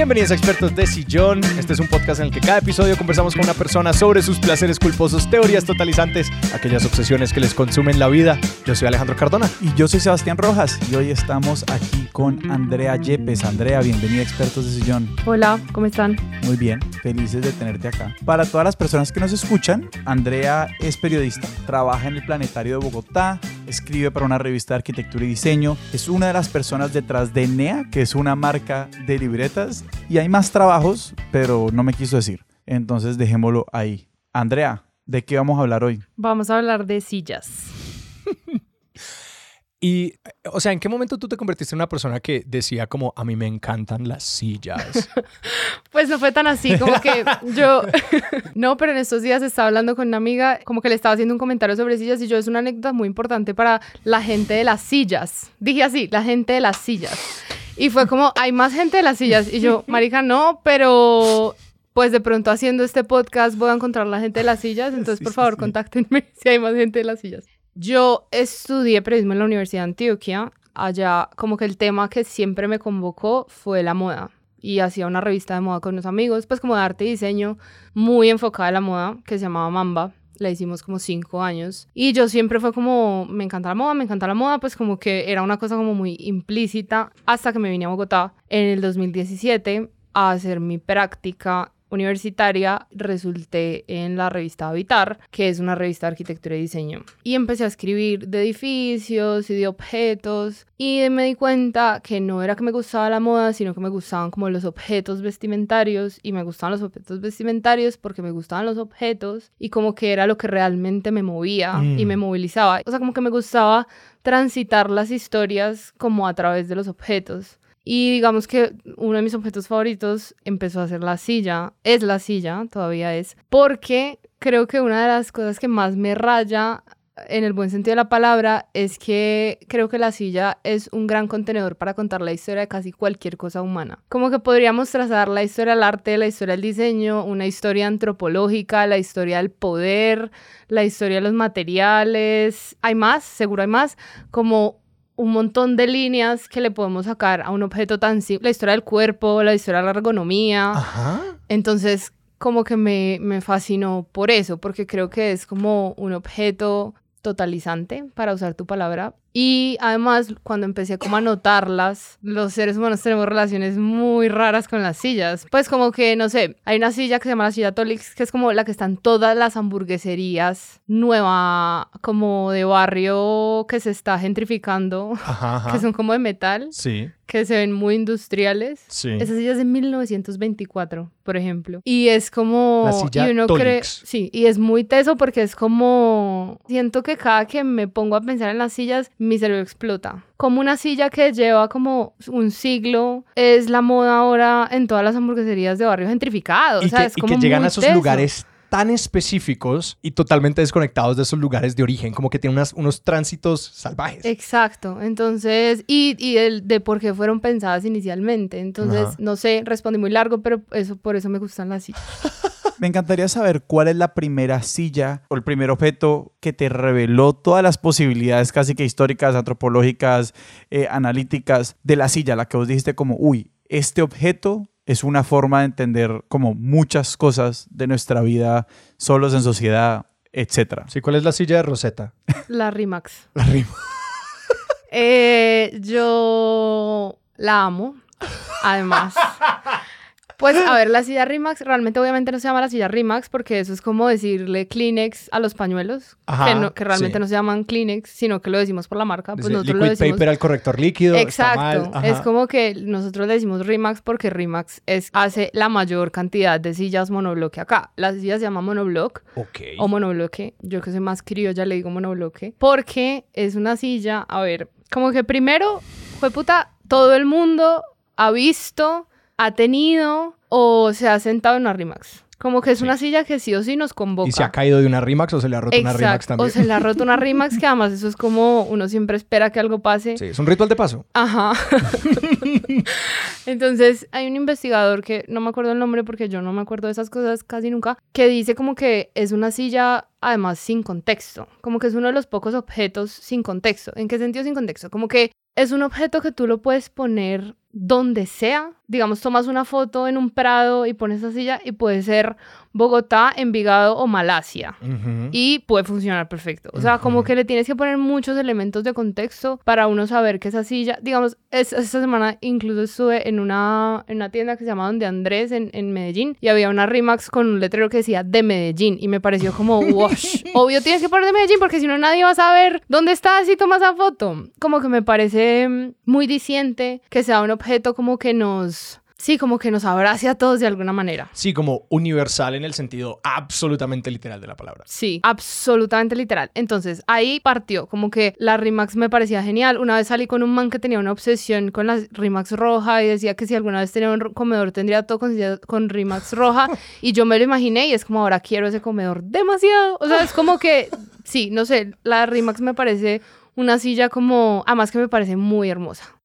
Bienvenidos a Expertos de Sillón. Este es un podcast en el que cada episodio conversamos con una persona sobre sus placeres culposos, teorías totalizantes, aquellas obsesiones que les consumen la vida. Yo soy Alejandro Cardona. Y yo soy Sebastián Rojas y hoy estamos aquí con Andrea Yepes. Andrea, bienvenida a Expertos de Sillón. Hola, ¿cómo están? Muy bien, felices de tenerte acá. Para todas las personas que nos escuchan, Andrea es periodista, trabaja en el Planetario de Bogotá, escribe para una revista de arquitectura y diseño, es una de las personas detrás de NEA, que es una marca de libretas, y hay más trabajos, pero no me quiso decir. Entonces dejémoslo ahí. Andrea, ¿de qué vamos a hablar hoy? Vamos a hablar de sillas. Y, o sea, ¿en qué momento tú te convertiste en una persona que decía como, a mí me encantan las sillas? pues no fue tan así, como que yo, no, pero en estos días estaba hablando con una amiga, como que le estaba haciendo un comentario sobre sillas y yo, es una anécdota muy importante para la gente de las sillas. Dije así, la gente de las sillas. Y fue como, hay más gente de las sillas. Y yo, marica, no, pero pues de pronto haciendo este podcast voy a encontrar la gente de las sillas, entonces por favor contáctenme si hay más gente de las sillas. Yo estudié periodismo en la Universidad de Antioquia. Allá como que el tema que siempre me convocó fue la moda. Y hacía una revista de moda con unos amigos, pues como de arte y diseño, muy enfocada en la moda, que se llamaba Mamba. La hicimos como cinco años. Y yo siempre fue como, me encanta la moda, me encanta la moda, pues como que era una cosa como muy implícita hasta que me vine a Bogotá en el 2017 a hacer mi práctica universitaria resulté en la revista Habitar, que es una revista de arquitectura y diseño. Y empecé a escribir de edificios y de objetos y me di cuenta que no era que me gustaba la moda, sino que me gustaban como los objetos vestimentarios y me gustaban los objetos vestimentarios porque me gustaban los objetos y como que era lo que realmente me movía y me mm. movilizaba. O sea, como que me gustaba transitar las historias como a través de los objetos. Y digamos que uno de mis objetos favoritos empezó a ser la silla, es la silla, todavía es, porque creo que una de las cosas que más me raya en el buen sentido de la palabra, es que creo que la silla es un gran contenedor para contar la historia de casi cualquier cosa humana. Como que podríamos trazar la historia del arte, la historia del diseño, una historia antropológica, la historia del poder, la historia de los materiales. Hay más, seguro hay más, como un montón de líneas que le podemos sacar a un objeto tan simple, la historia del cuerpo, la historia de la ergonomía. Ajá. Entonces, como que me, me fascinó por eso, porque creo que es como un objeto totalizante, para usar tu palabra. Y además, cuando empecé como a notarlas, los seres humanos tenemos relaciones muy raras con las sillas. Pues como que, no sé, hay una silla que se llama la silla Tolix, que es como la que están todas las hamburgueserías nueva, como de barrio que se está gentrificando, que son como de metal. Sí que se ven muy industriales. Sí. Esa silla es de 1924, por ejemplo. Y es como... La silla y uno cree, Sí, y es muy teso porque es como... Siento que cada que me pongo a pensar en las sillas, mi cerebro explota. Como una silla que lleva como un siglo, es la moda ahora en todas las hamburgueserías de barrio gentrificados. Y, o sea, es como y que llegan a esos lugares tan específicos y totalmente desconectados de esos lugares de origen, como que tienen unas, unos tránsitos salvajes. Exacto, entonces, y, y el, de por qué fueron pensadas inicialmente. Entonces, no sé, respondí muy largo, pero eso por eso me gustan las sillas. Me encantaría saber cuál es la primera silla o el primer objeto que te reveló todas las posibilidades casi que históricas, antropológicas, eh, analíticas de la silla, la que vos dijiste como, uy, este objeto es una forma de entender como muchas cosas de nuestra vida solos en sociedad, etc. Sí, ¿cuál es la silla de Rosetta? La Rimax. La Rimax. Eh, yo la amo, además. Pues a ver, la silla Rimax realmente obviamente no se llama la silla Rimax porque eso es como decirle Kleenex a los pañuelos, que, realmente no se llaman Kleenex, sino que lo decimos por la marca. Pues nosotros lo decimos... paper al corrector líquido. Exacto, es como que nosotros le decimos Rimax porque Rimax es, hace la mayor cantidad de sillas monobloque acá. La silla se llama monobloque o monobloque, yo que soy más ya le digo monobloque, porque es una silla, a ver, como que primero, fue puta, todo el mundo ha visto ha tenido o se ha sentado en una Rimax. Como que es una silla que sí o sí nos convoca. ¿Y se ha caído de una Rimax o se le ha roto una Rimax también? O se le ha roto una Rimax, que además eso es como uno siempre espera que algo pase. Sí, es un ritual de paso. Ajá. Entonces, hay un investigador que no me acuerdo el nombre porque yo no me acuerdo de esas cosas casi nunca, que dice como que es una silla además sin contexto. Como que es uno de los pocos objetos sin contexto. ¿En qué sentido sin contexto? Como que es un objeto que tú lo puedes poner donde sea, digamos, tomas una foto en un prado y pones esa silla y puede ser Bogotá, Envigado o Malasia. Y puede funcionar perfecto. O sea, como que le tienes que poner muchos elementos de contexto para uno saber que esa silla, digamos, es- esta semana incluso estuve en una, en una tienda que se llama Donde Andrés en, en Medellín y había una Rimax con un letrero que decía de Medellín y me pareció como, wash. Obvio tienes que poner de Medellín porque si no nadie va a saber dónde estás si tomas la foto. Como que me parece muy diciente que sea un objeto como que nos... Sí, como que nos abrace a todos de alguna manera. Sí, como universal en el sentido absolutamente literal de la palabra. Sí, absolutamente literal. Entonces, ahí partió, como que la Rimax me parecía genial. Una vez salí con un man que tenía una obsesión con la Rimax roja y decía que si alguna vez tenía un comedor tendría todo con, con Rimax roja y yo me lo imaginé y es como ahora quiero ese comedor demasiado. O sea, es como que, sí, no sé, la Rimax me parece una silla como, además que me parece muy hermosa.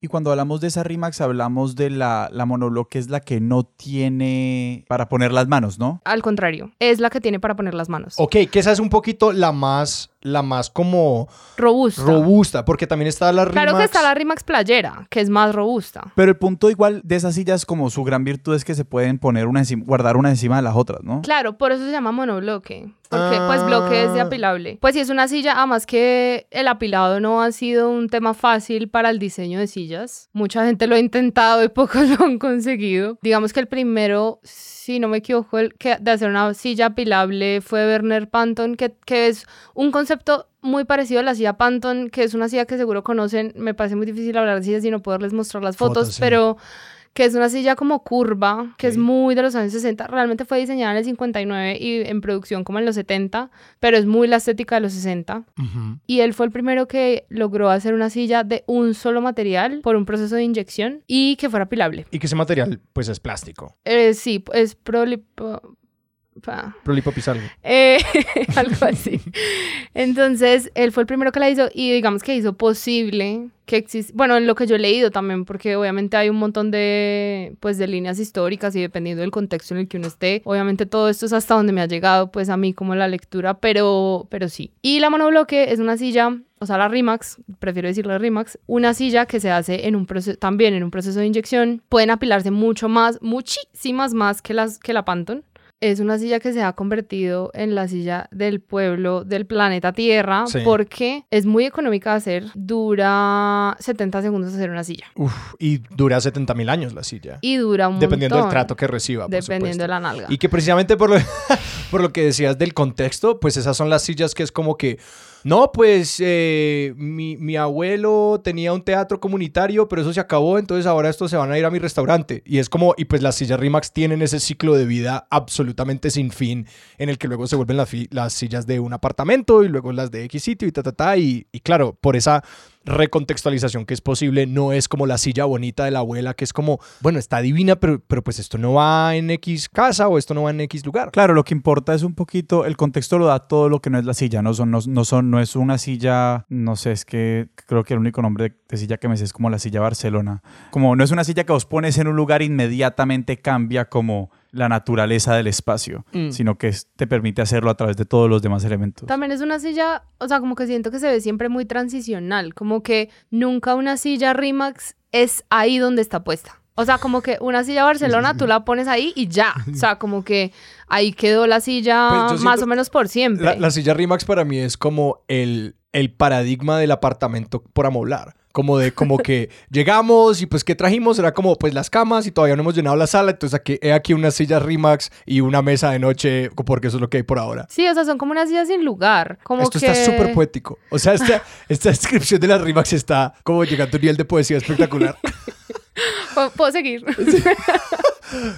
Y cuando hablamos de esa Rimax, hablamos de la, la monoblock, que es la que no tiene para poner las manos, ¿no? Al contrario, es la que tiene para poner las manos. Ok, que esa es un poquito la más, la más como Robusta. robusta, porque también está la Claro que Rimax- está la Rimax playera, que es más robusta. Pero el punto igual de esas sillas, como su gran virtud es que se pueden poner una encima, guardar una encima de las otras, ¿no? Claro, por eso se llama monobloque. Porque pues Ah. bloque es de apilable. Pues si es una silla, además que el apilado no ha sido un tema fácil para el diseño de sillas. Mucha gente lo ha intentado y pocos lo han conseguido. Digamos que el primero, si no me equivoco, el que de hacer una silla apilable fue Werner Panton, que, que es un concepto muy parecido a la silla Panton, que es una silla que seguro conocen. Me parece muy difícil hablar de sillas y no poderles mostrar las fotos, Fotos, sí. Que es una silla como curva, que es muy de los años 60. Realmente fue diseñada en el 59 y en producción como en los 70, pero es muy la estética de los 60. Ujú. Y él fue el primero que logró hacer una silla de un solo material por un proceso de inyección y que fuera apilable. Y que ese material, pues, es plástico. Eh, sí, es prolipo... pa- Prolipopizarlo. eh, algo así. Entonces, él fue el primero que la hizo y digamos que hizo posible que existe, bueno, en lo que yo he leído también, porque obviamente hay un montón de, pues, de líneas históricas y dependiendo del contexto en el que uno esté, obviamente todo esto es hasta donde me ha llegado, pues, a mí como la lectura, pero, pero sí. Y la monobloque es una silla, o sea, la Rimax, prefiero decirle Rimax, una silla que se hace en un proceso, también en un proceso de inyección, pueden apilarse mucho más, muchísimas más que, las, que la Pantone. Es una silla que se ha convertido en la silla del pueblo del planeta Tierra Sí. porque es muy económica de hacer. Dura 70 segundos hacer una silla. Uf, y dura 70 mil años la silla. Y dura un Dependiendo del montón, trato que reciba, por Dependiendo supuesto. de la nalga. Y que precisamente por lo, por lo que decías del contexto, pues esas son las sillas que es como que, no, pues eh, mi, mi abuelo tenía un teatro comunitario, pero eso se acabó, entonces ahora estos se van a ir a mi restaurante. Y es como, y pues las sillas Rimax tienen ese ciclo de vida absolutamente sin fin, en el que luego se vuelven las, las sillas de un apartamento y luego las de X sitio y ta, ta, ta. Y, y claro, por esa recontextualización que es posible, no es como la silla bonita de la abuela, que es como, bueno, está divina, pero, pero pues esto no va en X casa o esto no va en X lugar. Claro, lo que importa es un poquito, el contexto lo da todo lo que no es la silla, no son, no, no son, no es una silla, no sé, es que creo que el único nombre de, silla que me sé es como la silla Barcelona. Como no es una silla que os pones en un lugar inmediatamente cambia como la naturaleza del espacio, Mm. sino que te permite hacerlo a través de todos los demás elementos. También es una silla, o sea, como que siento que se ve siempre muy transicional, como que nunca una silla Rimax es ahí donde está puesta. O sea, como que una silla Barcelona tú la pones ahí y ya. O sea, como que ahí quedó la silla Pues más o menos por siempre. La, la silla Rimax para mí es como el, el paradigma del apartamento por amoblar. Como de, como que llegamos y pues ¿qué trajimos? Era como pues las camas y todavía no hemos llenado la sala. Entonces aquí, he aquí una silla Rimax y una mesa de noche porque eso es lo que hay por ahora. Sí, o sea, son como unas sillas sin lugar. Como Esto que... está súper poético. O sea, esta, esta descripción de las Rimax está como llegando a un nivel de poesía espectacular. ¿Puedo, seguir?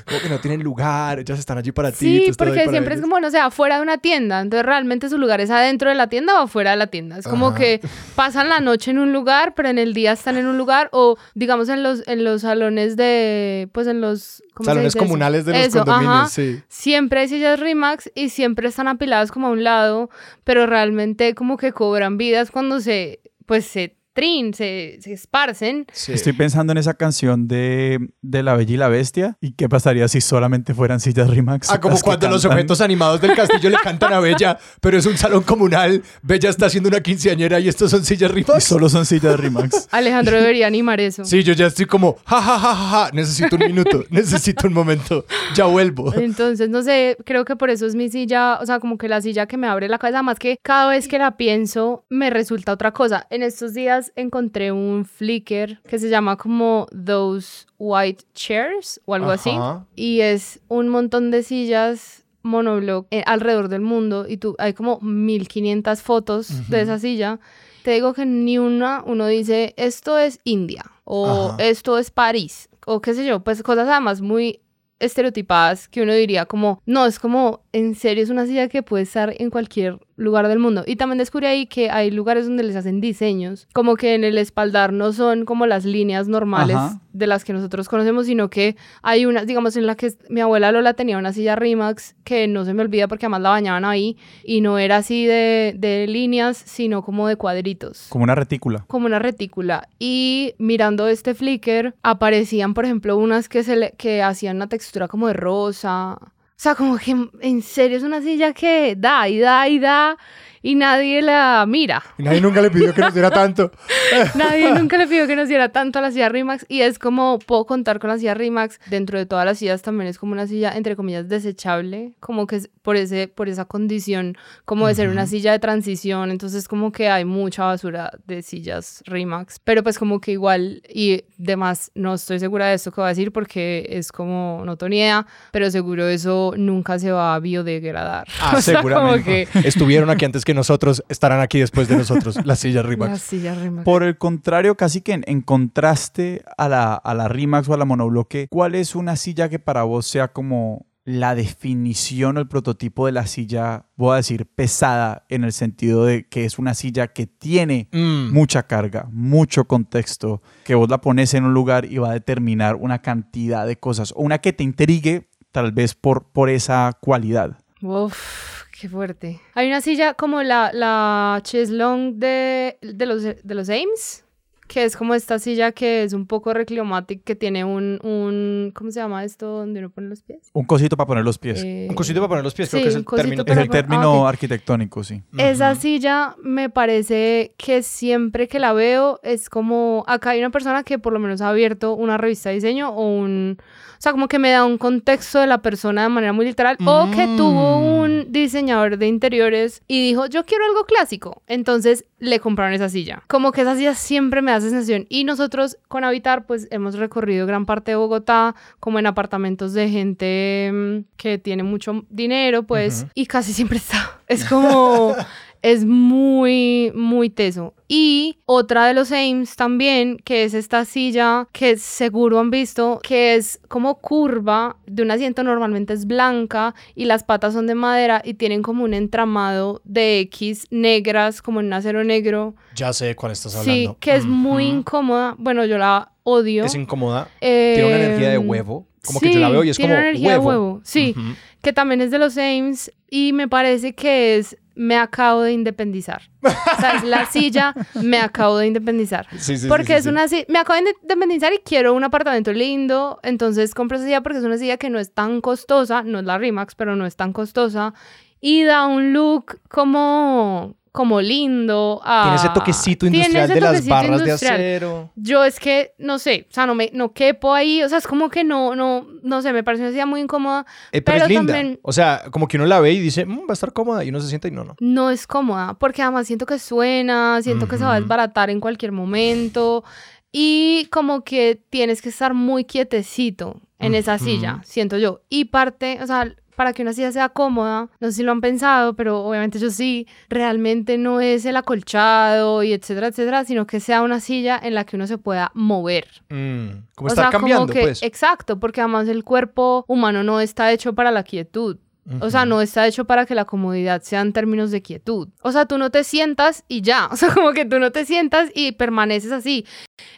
Como que no tienen lugar, ellas están allí para ti. Sí, porque siempre es como, no sé, afuera de una tienda. Entonces, realmente su lugar es adentro de la tienda o afuera de la tienda. Es como Ajá. que pasan la noche en un lugar, pero en el día están en un lugar. O, digamos, en los, en los salones de, pues en los... ¿cómo se Salones eso? comunales de los Eso, condominios, ajá. sí. Siempre hay sillas Rimax y siempre están apiladas como a un lado, pero realmente como que cobran vidas cuando se, pues se trin, se, se esparcen. Sí. Estoy pensando en esa canción de, de La Bella y la Bestia. ¿Y qué pasaría si solamente fueran sillas Rimax? Ah, como cuando los objetos animados del castillo le cantan a Bella, pero es un salón comunal. Bella está haciendo una quinceañera y estos son sillas Y Rimax. solo son sillas Rimax. Alejandro debería animar eso. Sí, yo ya estoy como, ja, ja, ja, ja, ja, necesito un minuto, necesito un momento, ya vuelvo. Entonces, no sé, creo que por eso es mi silla, o sea, como que la silla que me abre la cabeza, más que cada vez que la pienso me resulta otra cosa. En estos días encontré un Flickr que se llama como Those White Chairs o algo así. Y es un montón de sillas monobloc eh, alrededor del mundo y tú hay como 1500 fotos de esa silla. Te digo que ni una uno dice esto es India o Ajá. esto es París o qué sé yo, pues cosas además muy estereotipadas que uno diría como, no, es como, en serio, es una silla que puede estar en cualquier lugar del mundo. Y también descubrí ahí que hay lugares donde les hacen diseños, como que en el espaldar no son como las líneas normales Ajá. de las que nosotros conocemos, sino que hay una, digamos, en la que mi abuela Lola tenía una silla Rimax que no se me olvida porque además la bañaban ahí y no era así de, de líneas, sino como de cuadritos Como una retícula. como una retícula y mirando este Flickr aparecían por ejemplo unas que se le- que hacían una textura como de rosa sea como que en serio es una silla que da y da y da y nadie la mira Y nadie nunca le pidió que nos diera tanto. Nadie nunca le pidió que nos diera tanto a la silla Rimax y es como puedo contar con la silla Rimax dentro de todas las sillas también es como una silla entre comillas desechable como que es por ese por esa condición como de ser una silla de transición entonces como que hay mucha basura de sillas Rimax pero pues como que igual y demás no estoy segura de esto que voy a decir porque es como no tengo ni idea pero seguro eso nunca se va a biodegradar Ah, O sea, como seguramente. que Estuvieron aquí antes que nosotros, estarán aquí después de nosotros, las sillas la silla Rimax Por el contrario, casi que en, en contraste a la, a la Rimax o a la monobloque, ¿cuál es una silla que para vos sea como la definición o el prototipo de la silla, voy a decir, pesada, en el sentido de que es una silla que tiene Mm. mucha carga, mucho contexto, que vos la pones en un lugar y va a determinar una cantidad de cosas, o una que te intrigue tal vez por, por esa cualidad. Uf, qué fuerte. Hay una silla como la, la Cheslong de, de, los, de los Ames, que es como esta silla que es un poco recliomatic, que tiene un, un, ¿cómo se llama esto donde uno pone los pies? Un cosito para poner los pies. Eh, Un cosito para poner los pies, sí, creo que es el término. es el término ah, arquitectónico, sí. Esa silla me parece que siempre que la veo es como, acá hay una persona que por lo menos ha abierto una revista de diseño o un, o sea, como que me da un contexto de la persona de manera muy literal o que tuvo Mm. un diseñador de interiores y dijo, yo quiero algo clásico. Entonces le compraron esa silla. Como que esa silla siempre me da sensación y nosotros con Habitar pues hemos recorrido gran parte de Bogotá como en apartamentos de gente mm, que tiene mucho dinero pues y casi siempre está. Es como... Es muy, muy teso. Y otra de los Ames también, que es esta silla que seguro han visto, que es como curva, de un asiento normalmente es blanca y las patas son de madera y tienen como un entramado de X negras, como en un acero negro. Ya sé de cuál estás Sí, hablando. que es muy incómoda. Bueno, yo la odio. Es incómoda. Tiene una energía de Em, huevo. Como que yo la veo y es tiene como energía huevo. de huevo. Sí, que también es de los Ames y me parece que es me acabo de independizar. O sea, es la silla, me acabo de independizar. Sí, sí, Porque sí, es una silla, me acabo de independizar y quiero un apartamento lindo, entonces compro esa silla porque es una silla que no es tan costosa, no es la Rimax, pero no es tan costosa y da un look como como lindo. a- Tiene ese toquecito industrial ese de las barras industrial. de acero. Yo es que, no sé, o sea, no me, no quepo ahí, o sea, es como que no, no, no sé, me parece una silla muy incómoda, Eh, pero, Pero es linda. también- O sea, como que uno la ve y dice, "Mm, va a estar cómoda. Y uno se sienta y no, no. no es cómoda, porque además siento que suena, siento que se va a desbaratar en cualquier momento y como que tienes que estar muy quietecito en esa silla, siento yo. Y parte, o sea, para que una silla sea cómoda, no sé si lo han pensado, pero obviamente yo sí, realmente no es el acolchado y etcétera, etcétera, sino que sea una silla en la que uno se pueda mover. Mm, Como estar sea, como cambiando, que- pues. Exacto, porque además el cuerpo humano no está hecho para la quietud. O sea, no está hecho para que la comodidad sea en términos de quietud. O sea, tú no te sientas y ya. O sea, como que tú no te sientas y permaneces así.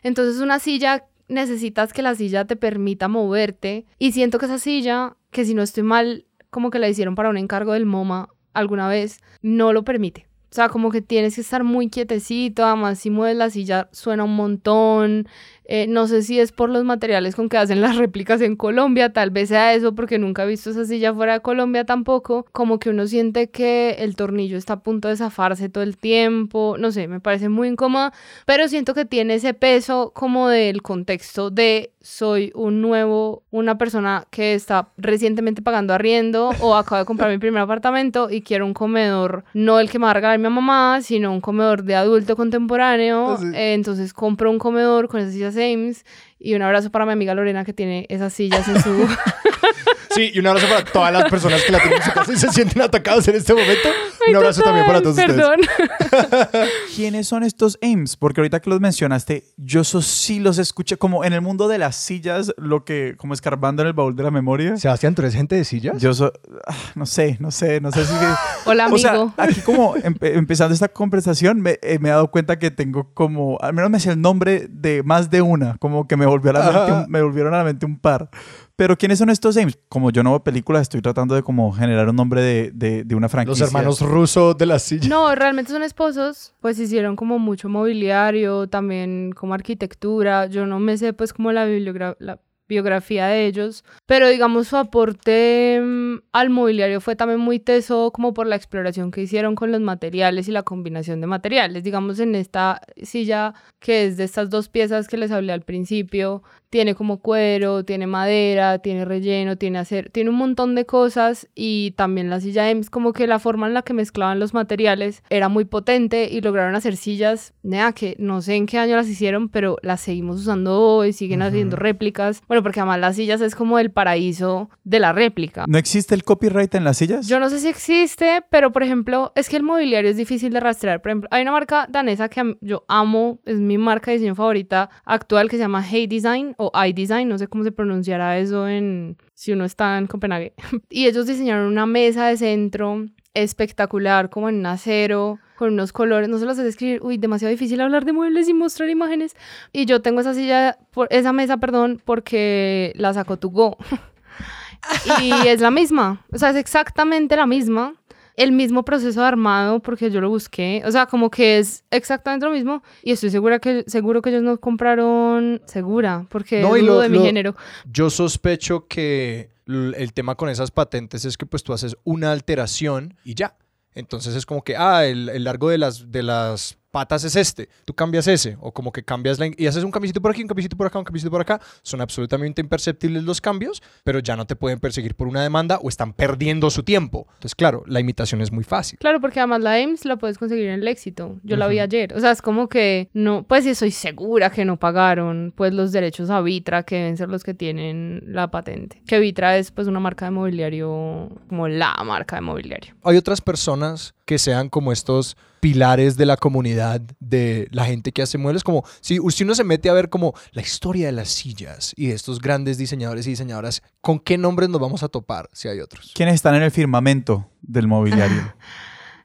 Entonces, una silla, necesitas que la silla te permita moverte. Y siento que esa silla, que si no estoy mal, como que la hicieron para un encargo del MoMA alguna vez, no lo permite. O sea, como que tienes que estar muy quietecito, además si mueves la silla suena un montón. Eh, no sé si es por los materiales con que hacen las réplicas en Colombia, tal vez sea eso porque nunca he visto esa silla fuera de Colombia tampoco. Como que uno siente que el tornillo está a punto de zafarse todo el tiempo, no sé, me parece muy incómoda, pero siento que tiene ese peso como del contexto de soy un nuevo, una persona que está recientemente pagando arriendo o acabo de comprar mi primer apartamento y quiero un comedor, no el que me va a regalar mi mamá, sino un comedor de adulto contemporáneo. Eh, entonces compro un comedor con esas sillas Ames y un abrazo para mi amiga Lorena que tiene esas sillas en su... Sí, y un abrazo para todas las personas que la tienen en su casa y se sienten atacados en este momento. un abrazo también para todos Perdón. ustedes. ¿Quiénes son estos AIMS? Porque ahorita que los mencionaste, yo eso sí los escuché como en el mundo de las sillas, lo que, como escarbando en el baúl de la memoria. Sebastián, ¿tú eres gente de sillas? Yo soy, ah, no sé, no sé, no sé si... Hola, amigo. O sea, aquí como empe- empezando esta conversación me, eh, me he dado cuenta que tengo como, al menos me sé el nombre de más de una, como que me, volvió a la mente un- me volvieron a la mente un par. Pero ¿quiénes son estos AIMS? Como yo no veo películas, estoy tratando de como generar un nombre de, de, de una Los franquicia. hermanos rusos de las sillas. No, realmente son esposos, pues hicieron como mucho mobiliario, también como arquitectura. Yo no me sé pues como la, bibliogra- la biografía de ellos, pero digamos su aporte mm, al mobiliario fue también muy teso como por la exploración que hicieron con los materiales y la combinación de materiales. Digamos en esta silla que es de estas dos piezas que les hablé al principio, tiene como cuero, tiene madera, tiene relleno, tiene acero, tiene un montón de cosas y también la silla EMS, como que la forma en la que mezclaban los materiales era muy potente y lograron hacer sillas, nea, que no sé en qué año las hicieron, pero las seguimos usando hoy, siguen haciendo réplicas. Bueno, porque además las sillas es como el paraíso de la réplica. ¿No existe el copyright en las sillas? Yo no sé si existe, pero por ejemplo, es que el mobiliario es difícil de rastrear. Por ejemplo, hay una marca danesa que yo amo, es mi marca de diseño favorita actual que se llama Hey Design o iDesign, no sé cómo se pronunciará eso en si uno está en Copenhague. y ellos diseñaron una mesa de centro espectacular, como en acero, con unos colores, no se los sé describir, uy, demasiado difícil hablar de muebles y mostrar imágenes. Y yo tengo esa silla, por, esa mesa, perdón, porque la sacó tu Go. y es la misma, o sea, es exactamente la misma. El mismo proceso de armado, porque yo lo busqué. O sea, como que es exactamente lo mismo. Y estoy segura que, seguro que ellos no compraron. Segura, porque No, dudo lo- de mi lo- género. Yo sospecho que el tema con esas patentes es que pues tú haces una alteración y ya. Entonces es como que, ah, el, el largo de las, de las patas es este, tú cambias ese, o como que cambias la, y haces un cambiecito por aquí, un cambiecito por acá, un cambiecito por acá, son absolutamente imperceptibles los cambios, pero ya no te pueden perseguir por una demanda o están perdiendo su tiempo. Entonces, claro, la imitación es muy fácil. Claro, porque además la Ames la puedes conseguir en el éxito. Yo la vi ayer. O sea, es como que no, pues sí, soy segura que no pagaron pues los derechos a Vitra, que deben ser los que tienen la patente. Que Vitra es pues una marca de mobiliario, como la marca de mobiliario. Hay otras personas que sean como estos pilares de la comunidad, de la gente que hace muebles, como si, si uno se mete a ver como la historia de las sillas y de estos grandes diseñadores y diseñadoras, ¿con qué nombres nos vamos a topar si hay otros? ¿Quiénes están en el firmamento del mobiliario?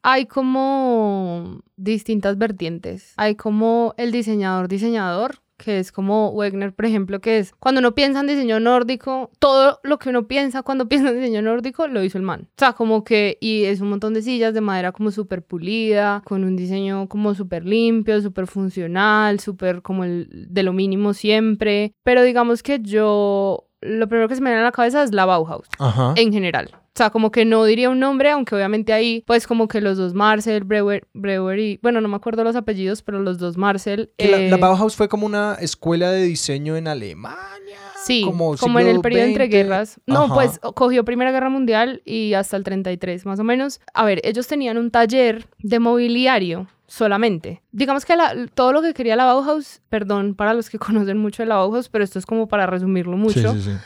Hay como distintas vertientes. Hay como el diseñador diseñador, que es como Wegner, por ejemplo, que es cuando uno piensa en diseño nórdico, todo lo que uno piensa cuando piensa en diseño nórdico lo hizo el man. O sea, como que, y es un montón de sillas de madera como súper pulida, con un diseño como súper limpio, súper funcional, súper como el de lo mínimo siempre. Pero digamos que yo, lo primero que se me viene a la cabeza es la Bauhaus Ajá. en general. O sea, como que no diría un nombre, aunque obviamente ahí, pues como que los dos Marcel, Breuer, Breuer y, bueno, no me acuerdo los apellidos, pero los dos Marcel. La, eh, la Bauhaus fue como una escuela de diseño en Alemania. Sí, como, como, en el periodo entre guerras. No, Ajá. pues cogió Primera Guerra Mundial y hasta el 33, más o menos. A ver, ellos tenían un taller de mobiliario solamente. Digamos que la- todo lo que quería la Bauhaus, perdón para los que conocen mucho de la Bauhaus, pero esto es como para resumirlo mucho. Sí, sí, sí.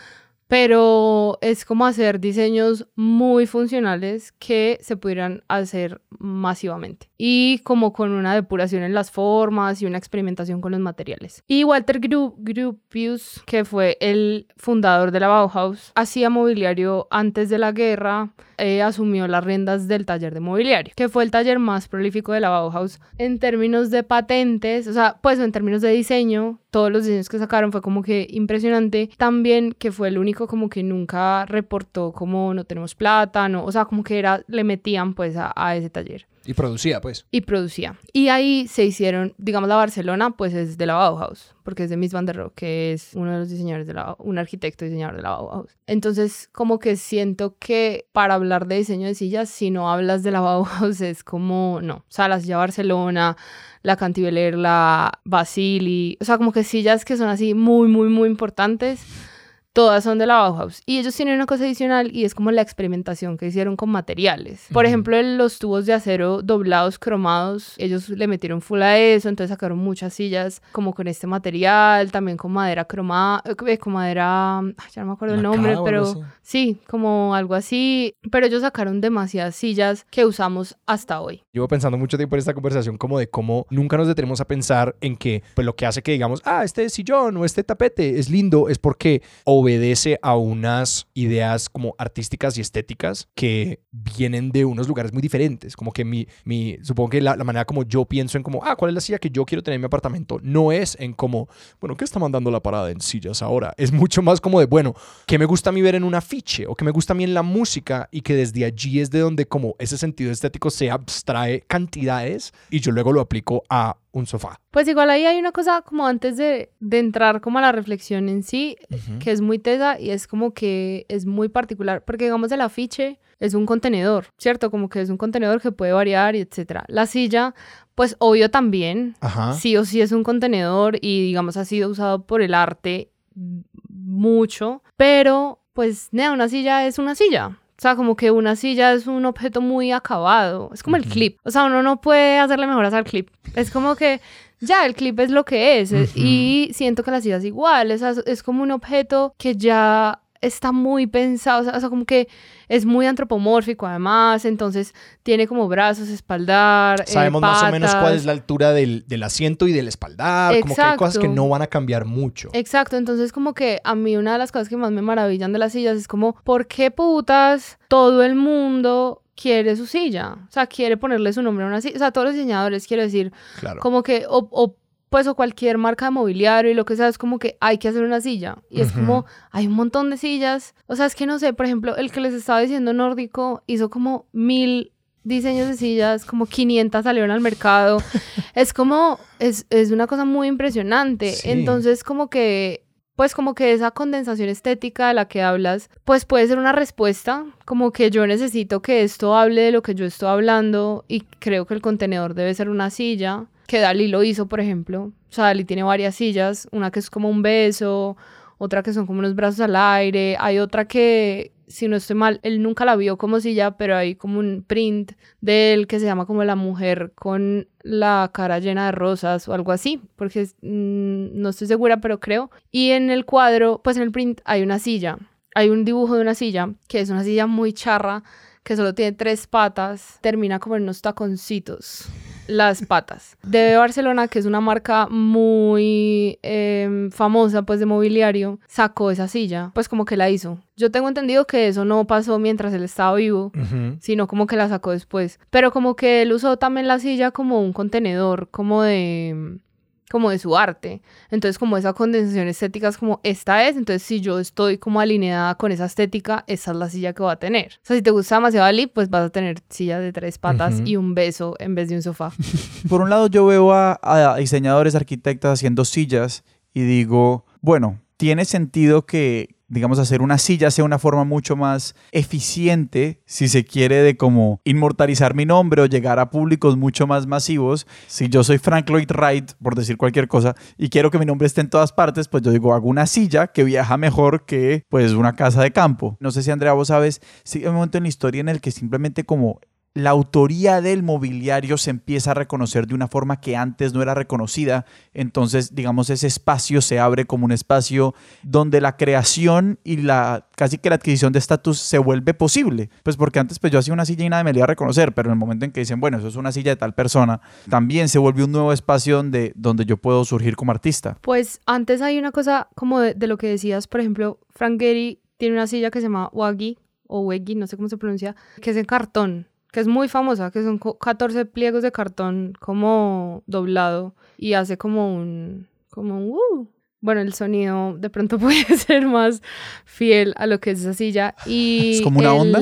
pero es como hacer diseños muy funcionales que se pudieran hacer masivamente y como con una depuración en las formas y una experimentación con los materiales. Y Walter Gru- Gropius, que fue el fundador de la Bauhaus, hacía mobiliario antes de la guerra, eh, asumió las riendas del taller de mobiliario, que fue el taller más prolífico de la Bauhaus en términos de patentes, o sea, pues en términos de diseño, todos los diseños que sacaron fue como que impresionante. También que fue el único como que nunca reportó como no tenemos plata, no, o sea, como que era, le metían pues a, a ese taller. Y producía, pues. y producía. Y ahí se hicieron, digamos, la Barcelona, pues es de la Bauhaus, porque es de Miss Van der Rohe, que es uno de los diseñadores de la un arquitecto diseñador de la Bauhaus. Entonces, como que siento que para hablar de diseño de sillas, si no hablas de la Bauhaus, es como, no. O sea, la silla Barcelona, la Cantiveler, la Basili, o sea, como que sillas que son así muy, muy, muy importantes todas son de la Bauhaus. Y ellos tienen una cosa adicional y es como la experimentación que hicieron con materiales. Por ejemplo, los tubos de acero doblados, cromados, ellos le metieron full a eso, entonces sacaron muchas sillas como con este material, también con madera cromada, eh, con madera, ay, ya no me acuerdo el nombre, o pero así. sí, como algo así. Pero ellos sacaron demasiadas sillas que usamos hasta hoy. Llevo pensando mucho tiempo en esta conversación como de cómo nunca nos detenemos a pensar en que pues lo que hace que digamos, ah, este sillón o este tapete es lindo es porque obedece a unas ideas como artísticas y estéticas que vienen de unos lugares muy diferentes. Como que mi, mi supongo que la, manera como yo pienso en como, ah, ¿cuál es la silla que yo quiero tener en mi apartamento? No es en como, bueno, ¿qué está mandando la parada en sillas ahora? Es mucho más como de, bueno, ¿qué me gusta a mí ver en un afiche? O ¿qué me gusta a mí en la música? Y que desde allí es de donde como ese sentido estético se abstrae cantidades y yo luego lo aplico a un sofá. Pues igual ahí hay una cosa como antes de, de entrar como a la reflexión en sí, que es muy tesa y es como que es muy particular, porque digamos el afiche es un contenedor, ¿cierto? Como que es un contenedor que puede variar y etcétera. La silla, pues obvio también, Ajá. sí o sí es un contenedor y digamos ha sido usado por el arte mucho, pero pues nada, una silla es una silla. O sea, como que una silla es un objeto muy acabado. Es como el clip. O sea, uno no puede hacerle mejoras al clip. Es como que ya, el clip es lo que es. Y siento que la silla es igual. Es como un objeto que ya está muy pensado. O sea, como que es muy antropomórfico además. Entonces tiene como brazos, espaldar. eh, Sabemos más o menos cuál es la altura del, del asiento y del espaldar. Como que hay cosas que Exacto. no van a cambiar mucho. Exacto, entonces como que a mí una de las cosas que más me maravillan de las sillas es como, ¿por qué putas todo el mundo quiere su silla? O sea, quiere ponerle su nombre a una silla. O sea, todos los diseñadores, quiero decir, Claro. como que, o, o, pues, o cualquier marca de mobiliario y lo que sea, es como que hay que hacer una silla. Y es como, hay un montón de sillas. O sea, es que no sé, por ejemplo, el que les estaba diciendo nórdico hizo como mil diseños de sillas, como 500 salieron al mercado. es como, es, es una cosa muy impresionante. Sí. Entonces, como que, pues como que esa condensación estética de la que hablas, pues puede ser una respuesta, como que yo necesito que esto hable de lo que yo estoy hablando y creo que el contenedor debe ser una silla, que Dalí lo hizo, por ejemplo. O sea, Dalí tiene varias sillas, una que es como un beso, otra que son como unos brazos al aire, hay otra que, si no estoy mal, él nunca la vio como silla, pero hay como un print de él que se llama como la mujer con la cara llena de rosas o algo así, porque mm, no estoy segura, pero creo. Y en el cuadro, pues en el print hay una silla, hay un dibujo de una silla, que es una silla muy charra, que solo tiene tres patas, termina como en unos taconcitos las patas. De Barcelona, que es una marca muy em, famosa pues de mobiliario, sacó esa silla, pues como que la hizo. Yo tengo entendido que eso no pasó mientras él estaba vivo, sino como que la sacó después. Pero como que él usó también la silla como un contenedor, como de como de su arte. Entonces, como esa condensación estética es como esta es, entonces si yo estoy como alineada con esa estética, esa es la silla que va a tener. O sea, si te gusta demasiado Ali, pues vas a tener silla de tres patas y un beso en vez de un sofá. Por un lado yo veo a, a diseñadores, arquitectas haciendo sillas y digo, bueno, tiene sentido que, digamos, hacer una silla sea una forma mucho más eficiente, si se quiere, de como inmortalizar mi nombre o llegar a públicos mucho más masivos. Si yo soy Frank Lloyd Wright, por decir cualquier cosa, y quiero que mi nombre esté en todas partes, pues yo digo, hago una silla que viaja mejor que, pues, una casa de campo. No sé si, Andrea, vos sabes, si hay un momento en la historia en el que simplemente como la autoría del mobiliario se empieza a reconocer de una forma que antes no era reconocida. Entonces, digamos, ese espacio se abre como un espacio donde la creación y la casi que la adquisición de estatus se vuelve posible. Pues porque antes pues yo hacía una silla y nadie me la iba a reconocer, pero en el momento en que dicen, bueno, eso es una silla de tal persona, también se vuelve un nuevo espacio donde, donde yo puedo surgir como artista. Pues antes hay una cosa como de, lo que decías, por ejemplo, Frank Gehry tiene una silla que se llama Wagi o Wegi, no sé cómo se pronuncia, que es en cartón, que es muy famosa, que son co- 14 pliegos de cartón como doblado y hace como un como un uh. Bueno, el sonido de pronto puede ser más fiel a lo que es esa silla y ¿Es como una onda?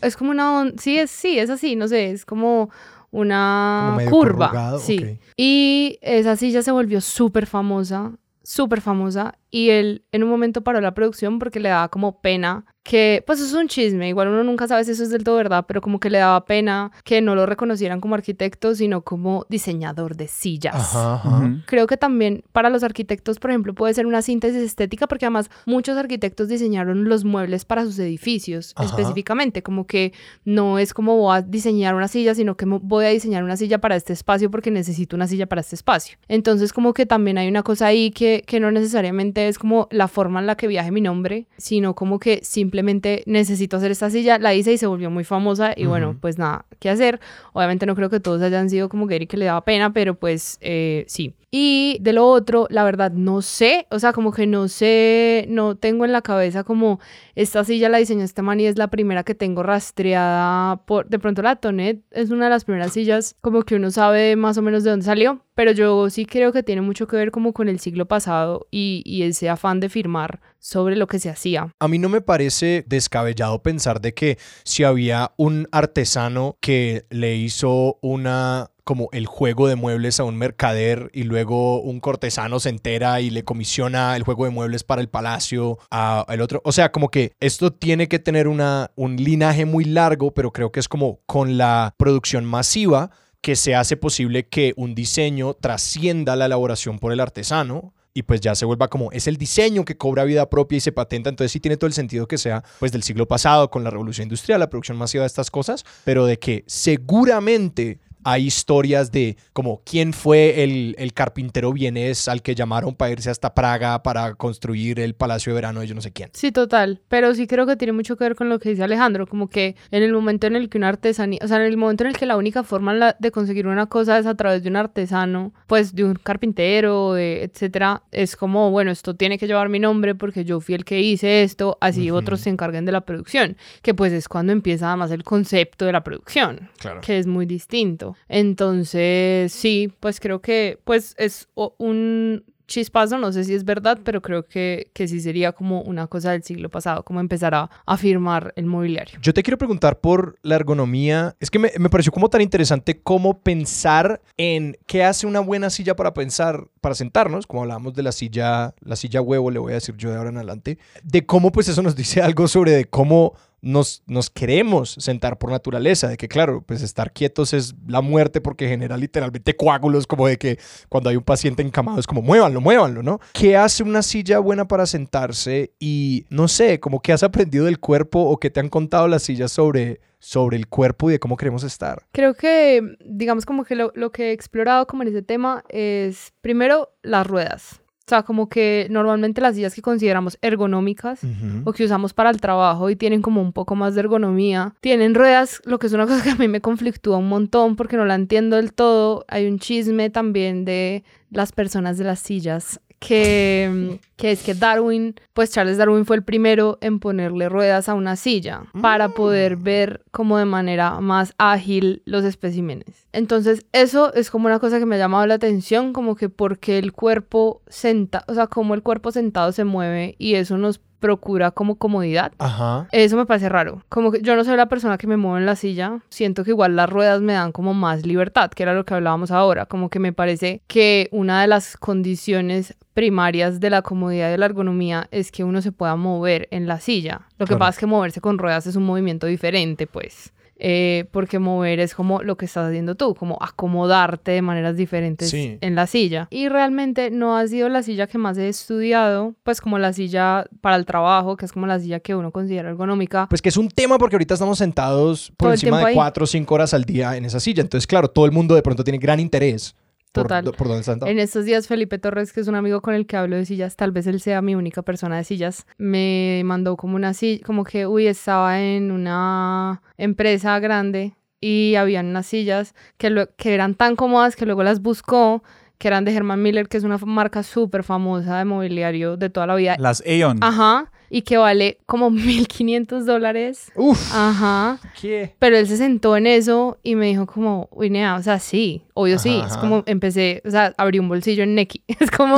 es como una, on- sí, es, sí, es así, no sé, es como una Como curva. sí. Y esa silla se volvió súper famosa, súper famosa. Y él en un momento paró la producción porque le daba como pena que, pues eso es un chisme, igual uno nunca sabe si eso es del todo verdad, pero como que le daba pena que no lo reconocieran como arquitecto, sino como diseñador de sillas. Ajá, ajá. Creo que también para los arquitectos, por ejemplo, puede ser una síntesis estética porque además muchos arquitectos diseñaron los muebles para sus edificios Ajá. específicamente, como que no es como voy a diseñar una silla, sino que voy a diseñar una silla para este espacio porque necesito una silla para este espacio. Entonces como que también hay una cosa ahí que, que no necesariamente es como la forma en la que viaje mi nombre, sino como que simplemente necesito hacer esta silla, la hice y se volvió muy famosa y bueno, pues nada, ¿qué hacer? Obviamente no creo que todos hayan sido como Gary que le daba pena, pero pues eh, sí. Y de lo otro, la verdad, no sé, o sea, como que no sé, no tengo en la cabeza como esta silla la diseñó este man y es la primera que tengo rastreada por, de pronto la Tonet es una de las primeras sillas como que uno sabe más o menos de dónde salió, pero yo sí creo que tiene mucho que ver como con el siglo pasado y, ese afán de firmar sobre lo que se hacía. A mí no me parece descabellado pensar de que si había un artesano que le hizo una como el juego de muebles a un mercader y luego un cortesano se entera y le comisiona el juego de muebles para el palacio a el otro. O sea, como que esto tiene que tener una, un linaje muy largo, pero creo que es como con la producción masiva que se hace posible que un diseño trascienda la elaboración por el artesano y pues ya se vuelva como es el diseño que cobra vida propia y se patenta, entonces sí tiene todo el sentido que sea pues del siglo pasado con la revolución industrial, la producción masiva de estas cosas, pero de que seguramente hay historias de como quién fue el, el carpintero vienés al que llamaron para irse hasta Praga para construir el palacio de verano de yo no sé quién. Sí, total, pero sí creo que tiene mucho que ver con lo que dice Alejandro, como que en el momento en el que una artesanía, o sea, en el momento en el que la única forma de conseguir una cosa es a través de un artesano, pues de un carpintero, de etcétera, es como, bueno, esto tiene que llevar mi nombre porque yo fui el que hice esto, así otros se encarguen de la producción, que pues es cuando empieza además el concepto de la producción Claro. que es muy distinto. Entonces, sí, pues creo que pues es un chispazo, no sé si es verdad, pero creo que, que sí sería como una cosa del siglo pasado, como empezar a, a firmar el mobiliario. Yo te quiero preguntar por la ergonomía. Es que me, me pareció como tan interesante cómo pensar en qué hace una buena silla para pensar, para sentarnos, como hablábamos de la silla, la silla huevo, le voy a decir yo de ahora en adelante, de cómo pues eso nos dice algo sobre de cómo nos, nos queremos sentar por naturaleza, de que claro, pues estar quietos es la muerte porque genera literalmente coágulos, como de que cuando hay un paciente encamado es como muévanlo, muévanlo, ¿no? ¿Qué hace una silla buena para sentarse? Y no sé, como que has aprendido del cuerpo o que te han contado las sillas sobre, sobre el cuerpo y de cómo queremos estar. Creo que, digamos, como que lo, lo que he explorado como en ese tema es, primero, las ruedas. O sea, como que normalmente las sillas que consideramos ergonómicas o que usamos para el trabajo y tienen como un poco más de ergonomía. Tienen ruedas, lo que es una cosa que a mí me conflictúa un montón porque no la entiendo del todo. Hay un chisme también de las personas de las sillas que, que es que Darwin, pues Charles Darwin fue el primero en ponerle ruedas a una silla para poder ver como de manera más ágil los especímenes. Entonces eso es como una cosa que me ha llamado la atención, como que porque el cuerpo senta, o sea, como el cuerpo sentado se mueve y eso nos procura como comodidad. Ajá. Eso me parece raro. Como que yo no soy la persona que me mueve en la silla. Siento que igual las ruedas me dan como más libertad, que era lo que hablábamos ahora. Como que me parece que una de las condiciones primarias de la comodidad y de la ergonomía es que uno se pueda mover en la silla. Lo que Claro. pasa es que moverse con ruedas es un movimiento diferente, pues. Eh, porque mover es como lo que estás haciendo tú, como acomodarte de maneras diferentes Sí. en la silla. Y realmente no ha sido la silla que más he estudiado, pues como la silla para el trabajo, que es como la silla que uno considera ergonómica. Pues que es un tema porque ahorita estamos sentados por Todo encima de ahí. cuatro o cinco horas al día en esa silla. Entonces, claro, todo el mundo de pronto tiene gran interés Total. por dónde está sentado. En estos días Felipe Torres, que es un amigo con el que hablo de sillas, tal vez él sea mi única persona de sillas, me mandó como una silla, como que, uy, estaba en una empresa grande y habían unas sillas que, lo- que eran tan cómodas que luego las buscó, que eran de Herman Miller, que es una marca súper famosa de mobiliario de toda la vida. Las Aeon. Ajá, y que vale como 1.500 dólares. Uf, Ajá. ¿qué? Pero él se sentó en eso y me dijo como, uy, nea, o sea, sí, obvio sí. Ajá, Es ajá. como empecé, o sea, abrí un bolsillo en Neki. Es como,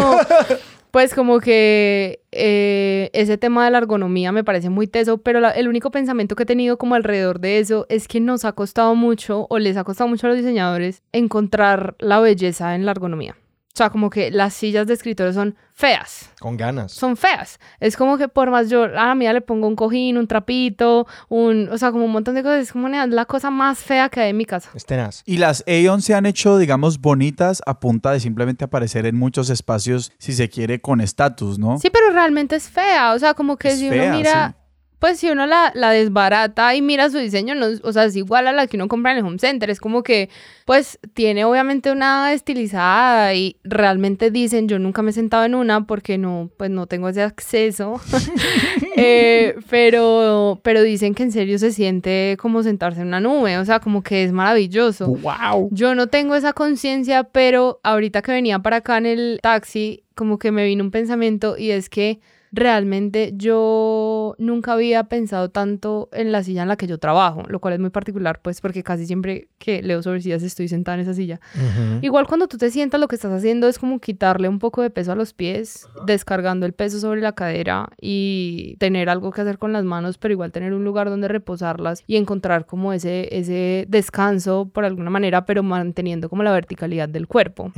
Pues como que eh, ese tema de la ergonomía me parece muy teso, pero la- el único pensamiento que he tenido como alrededor de eso es que nos ha costado mucho o les ha costado mucho a los diseñadores encontrar la belleza en la ergonomía. O sea, como que las sillas de escritorio son feas, Con ganas. son feas. Es como que por más yo a la mía le pongo un cojín, un trapito, un, o sea, como un montón de cosas, es como la cosa más fea que hay en mi casa. Es tenaz. Y las Aeon se han hecho, digamos, bonitas a punta de simplemente aparecer en muchos espacios, si se quiere, con estatus, ¿no? Sí, pero realmente es fea. O sea, como que Es si fea, uno mira, sí. Pues si uno la, la desbarata y mira su diseño, no, o sea, es igual a la que uno compra en el home center. Es como que, pues, tiene obviamente una estilizada y realmente dicen, yo nunca me he sentado en una porque no, pues no tengo ese acceso. Eh, pero, pero dicen que en serio se siente como sentarse en una nube. O sea, como que es maravilloso. ¡Wow! Yo no tengo esa conciencia, pero ahorita que venía para acá en el taxi, como que me vino un pensamiento y es que realmente yo nunca había pensado tanto en la silla en la que yo trabajo, lo cual es muy particular, pues porque casi siempre que leo sobre sillas estoy sentada en esa silla. Igual cuando tú te sientas, lo que estás haciendo es como quitarle un poco de peso a los pies, descargando el peso sobre la cadera y tener algo que hacer con las manos, pero igual tener un lugar donde reposarlas y encontrar como ese, ese descanso por alguna manera, pero manteniendo como la verticalidad del cuerpo.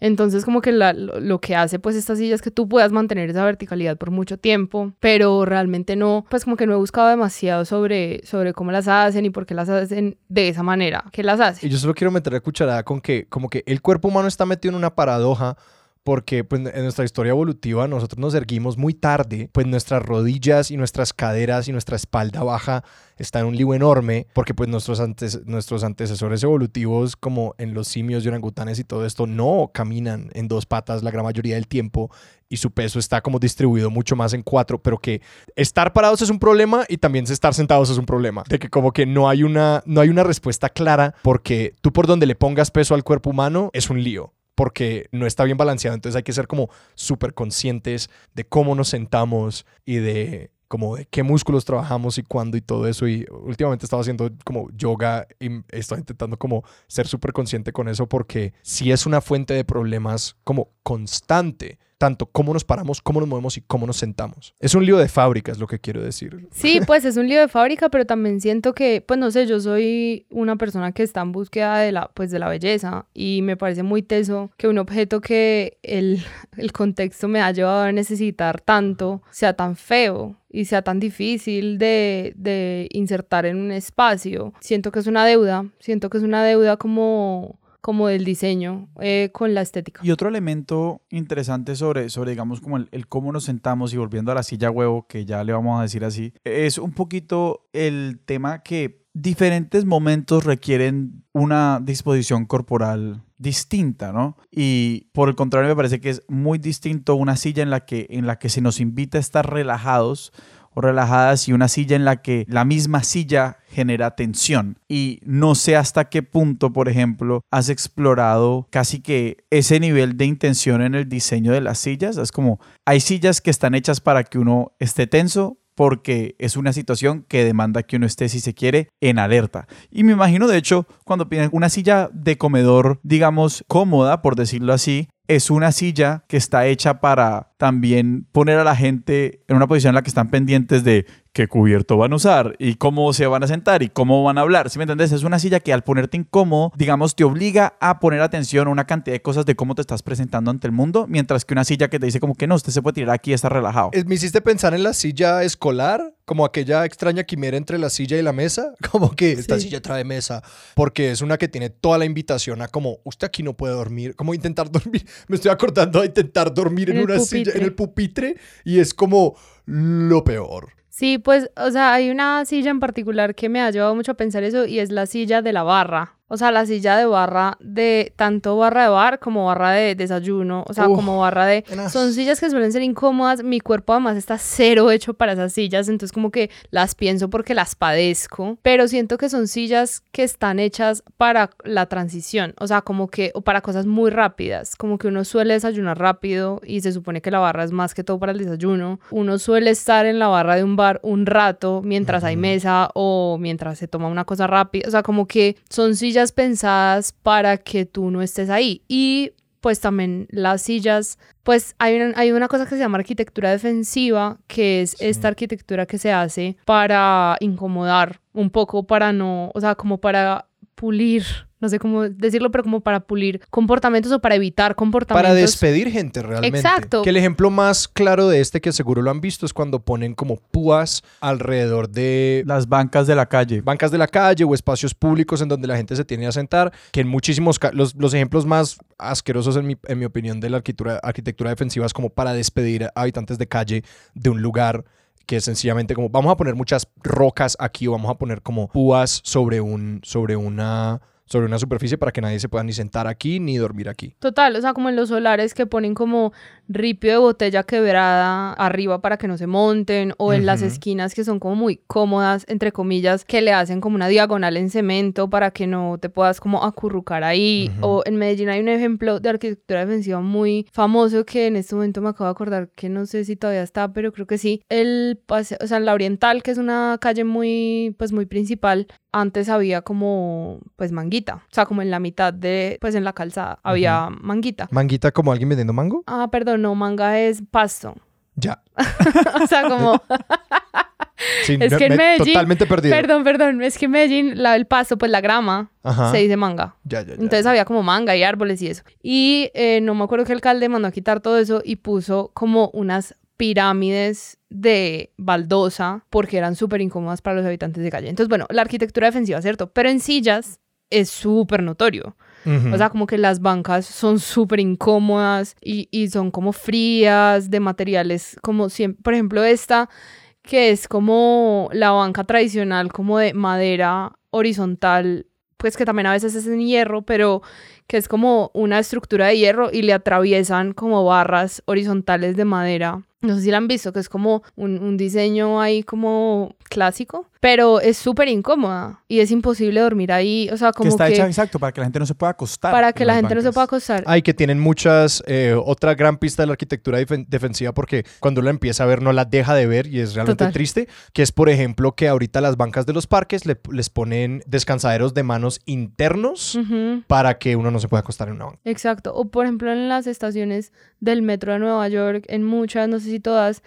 Entonces, como que la- lo, lo que hace pues esta silla es que tú puedas mantener esa verticalidad por mucho tiempo, pero realmente no, pues como que no he buscado demasiado sobre, sobre cómo las hacen y por qué las hacen de esa manera, que las Y hacen. yo solo quiero meter la cucharada con que como que el cuerpo humano está metido en una paradoja porque pues, en nuestra historia evolutiva nosotros nos erguimos muy tarde, pues nuestras rodillas y nuestras caderas y nuestra espalda baja está en un lío enorme porque pues nuestros, nuestros antecesores evolutivos como en los simios y orangutanes y todo esto no caminan en dos patas la gran mayoría del tiempo y su peso está como distribuido mucho más en cuatro, pero que estar parados es un problema y también estar sentados es un problema. De que como que no hay una, no hay una respuesta clara porque tú por donde le pongas peso al cuerpo humano es un lío porque no está bien balanceado. Entonces hay que ser como súper conscientes de cómo nos sentamos y de como de qué músculos trabajamos y cuándo y todo eso. Y últimamente estaba haciendo como yoga y estoy intentando como ser súper consciente con eso porque sí es una fuente de problemas como constante. Tanto cómo nos paramos, cómo nos movemos y cómo nos sentamos. Es un lío de fábrica, es lo que quiero decir. Sí, pues es un lío de fábrica, pero también siento que, pues no sé, yo soy una persona que está en búsqueda de la, pues de la belleza y me parece muy teso que un objeto que el, el contexto me ha llevado a necesitar tanto sea tan feo y sea tan difícil de, de insertar en un espacio. Siento que es una deuda, siento que es una deuda como como del diseño eh, con la estética. Y otro elemento interesante sobre, sobre digamos, como el, el cómo nos sentamos y volviendo a la silla huevo, que ya le vamos a decir así, es un poquito el tema que diferentes momentos requieren una disposición corporal distinta, ¿no? Y por el contrario me parece que es muy distinto una silla en la que, en la que se nos invita a estar relajados relajadas y una silla en la que la misma silla genera tensión. Y no sé hasta qué punto, por ejemplo, has explorado casi que ese nivel de intención en el diseño de las sillas. Es como, hay sillas que están hechas para que uno esté tenso, porque es una situación que demanda que uno esté, si se quiere, en alerta. Y me imagino, de hecho, cuando piden una silla de comedor, digamos, cómoda, por decirlo así, es una silla que está hecha para también poner a la gente en una posición en la que están pendientes de qué cubierto van a usar y cómo se van a sentar y cómo van a hablar. ¿Sí me entendés? Es una silla que al ponerte incómodo, digamos, te obliga a poner atención a una cantidad de cosas de cómo te estás presentando ante el mundo, mientras que una silla que te dice como que no, usted se puede tirar aquí y está relajado. Me hiciste pensar en la silla escolar, como aquella extraña quimera entre la silla y la mesa, como que esta Sí. silla trae mesa, porque es una que tiene toda la invitación a como, usted aquí no puede dormir, como intentar dormir, me estoy acordando de intentar dormir en, una silla, en el pupitre, y es como lo peor. Sí, pues, o sea, hay una silla en particular que me ha llevado mucho a pensar eso y es la silla de la barra. O sea, la silla de barra de tanto barra de bar como barra de desayuno. O sea, Uf, como barra de... tenaz. Son sillas que suelen ser incómodas. Mi cuerpo además está cero hecho para esas sillas. Entonces como que las pienso porque las padezco. Pero siento que son sillas que están hechas para la transición. O sea, como que... O para cosas muy rápidas. Como que uno suele desayunar rápido y se supone que la barra es más que todo para el desayuno. Uno suele estar en la barra de un bar un rato mientras hay mesa o mientras se toma una cosa rápida. O sea, como que son sillas pensadas para que tú no estés ahí. Y pues también las sillas, pues hay una, hay una cosa que se llama arquitectura defensiva, que es esta arquitectura que se hace para incomodar un poco, para no, o sea, como para pulir no sé cómo decirlo, pero como para pulir comportamientos o para evitar comportamientos. Para despedir gente realmente. Exacto. Que el ejemplo más claro de este, que seguro lo han visto, es cuando ponen como púas alrededor de Las bancas de la calle. bancas de la calle o espacios públicos en donde la gente se tiene a sentar, que en muchísimos los, los ejemplos más asquerosos en mi, en mi opinión de la arquitectura, arquitectura defensiva es como para despedir a habitantes de calle de un lugar que es sencillamente como vamos a poner muchas rocas aquí o vamos a poner como púas sobre un sobre una sobre una superficie para que nadie se pueda ni sentar aquí ni dormir aquí. Total, o sea, como en los solares que ponen como ripio de botella quebrada arriba para que no se monten, o en las esquinas que son como muy cómodas, entre comillas, que le hacen como una diagonal en cemento para que no te puedas como acurrucar ahí. O en Medellín hay un ejemplo de arquitectura defensiva muy famoso que en este momento me acabo de acordar que no sé si todavía está, pero creo que sí. El paseo, o sea, en la Oriental, que es una calle muy, pues muy principal, antes había como, pues, manguita. O sea, como en la mitad de, pues, en la calzada había manguita. Manguita como alguien vendiendo mango? Ah, perdón, no, manga es pasto. Ya. o sea, como, Sí, Es que en me- Medellín- totalmente perdido. perdón, perdón, es que en Medellín, la, el pasto, pues la grama, Ajá. se dice manga. Ya, ya, ya. Entonces había como manga y árboles y eso. Y eh, no me acuerdo que el alcalde mandó a quitar todo eso y puso como unas pirámides de baldosa porque eran súper incómodas para los habitantes de calle. Entonces, bueno, la arquitectura defensiva, ¿cierto? Pero en sillas es súper notorio. Ujú. O sea, como que las bancas son súper incómodas y, y son como frías, de materiales como siempre. Por ejemplo, esta que es como la banca tradicional, como de madera horizontal, pues que también a veces es en hierro, pero que es como una estructura de hierro y le atraviesan como barras horizontales de madera. No sé si la han visto, que es como un, un diseño ahí como clásico, pero es súper incómoda y es imposible dormir ahí. O sea, que como está que hecha exacto para que la gente no se pueda acostar. para que la gente no se pueda acostar. Ay, que tienen muchas, eh, otra gran pista de la arquitectura defensiva porque cuando la empieza a ver no la deja de ver y es realmente Total. triste, que es por ejemplo que ahorita las bancas de los parques le- les ponen descansaderos de manos internos para que uno no se pueda acostar en una banca. Exacto. O por ejemplo en las estaciones del metro de Nueva York, en muchas, no sé si todas,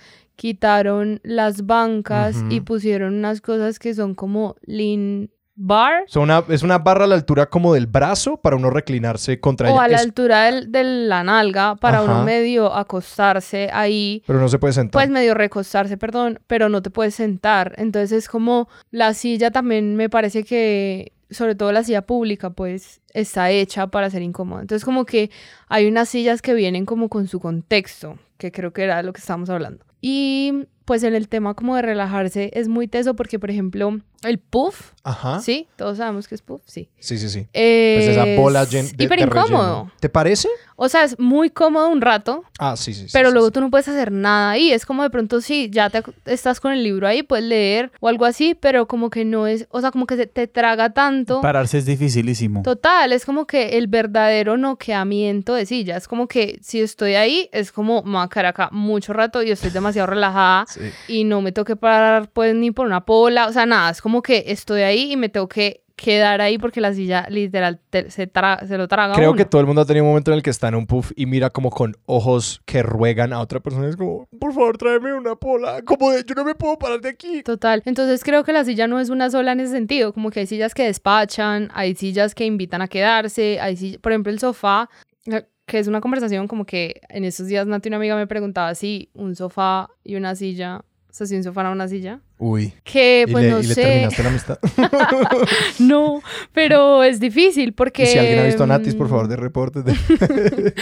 quitaron las bancas y Ujú. pusieron unas cosas que son como lean bar Son una, es una barra a la altura como del brazo para uno reclinarse contra o ella. a la Es- altura del- de la nalga para uno Ajá. medio acostarse ahí. pero no se puede sentar. Pues medio recostarse, perdón, pero no te puedes sentar. Entonces es como la silla también me parece que, sobre todo la silla pública, pues está hecha para ser incómoda. Entonces como que hay unas sillas que vienen como con su contexto, que creo que era lo que estábamos hablando. Y pues en el tema como de relajarse es muy teso porque, por ejemplo, el puff, Ajá. ¿sí? Todos sabemos que es puff, sí. Sí, sí, sí. Es Pues esa bola de, hiper de relleno. incómodo. ¿Te parece? O sea, es muy cómodo un rato, Ah, sí, sí. pero sí, luego sí. tú no puedes hacer nada ahí. Es como de pronto sí, ya te estás con el libro ahí, puedes leer o algo así, pero como que no es, o sea, como que se te traga tanto. Pararse es dificilísimo. Total, es como que el verdadero noqueamiento de silla. Es como que si estoy ahí, es como me voy a quedar acá mucho rato y estoy demasiado relajada Sí. Y no me tengo que parar pues ni por una pola, o sea, nada, es como que estoy ahí y me tengo que quedar ahí porque la silla literal te- se, tra- se lo traga Creo uno. que todo el mundo ha tenido un momento en el que está en un puff y mira como con ojos que ruegan a otra persona. Es como, por favor, tráeme una pola. Como de, yo no me puedo parar de aquí. Total. Entonces creo que la silla no es una sola en ese sentido. Como que hay sillas que despachan, hay sillas que invitan a quedarse, hay sill- por ejemplo, el sofá, que es una conversación como que en esos días Nati, una amiga, me preguntaba si un sofá y una silla, o sea, si un sofá era una silla. Uy. Que y pues le, no y le sé. terminaste la amistad. No, pero es difícil porque. Y si alguien ha visto a Natis, por favor, de reportes. De...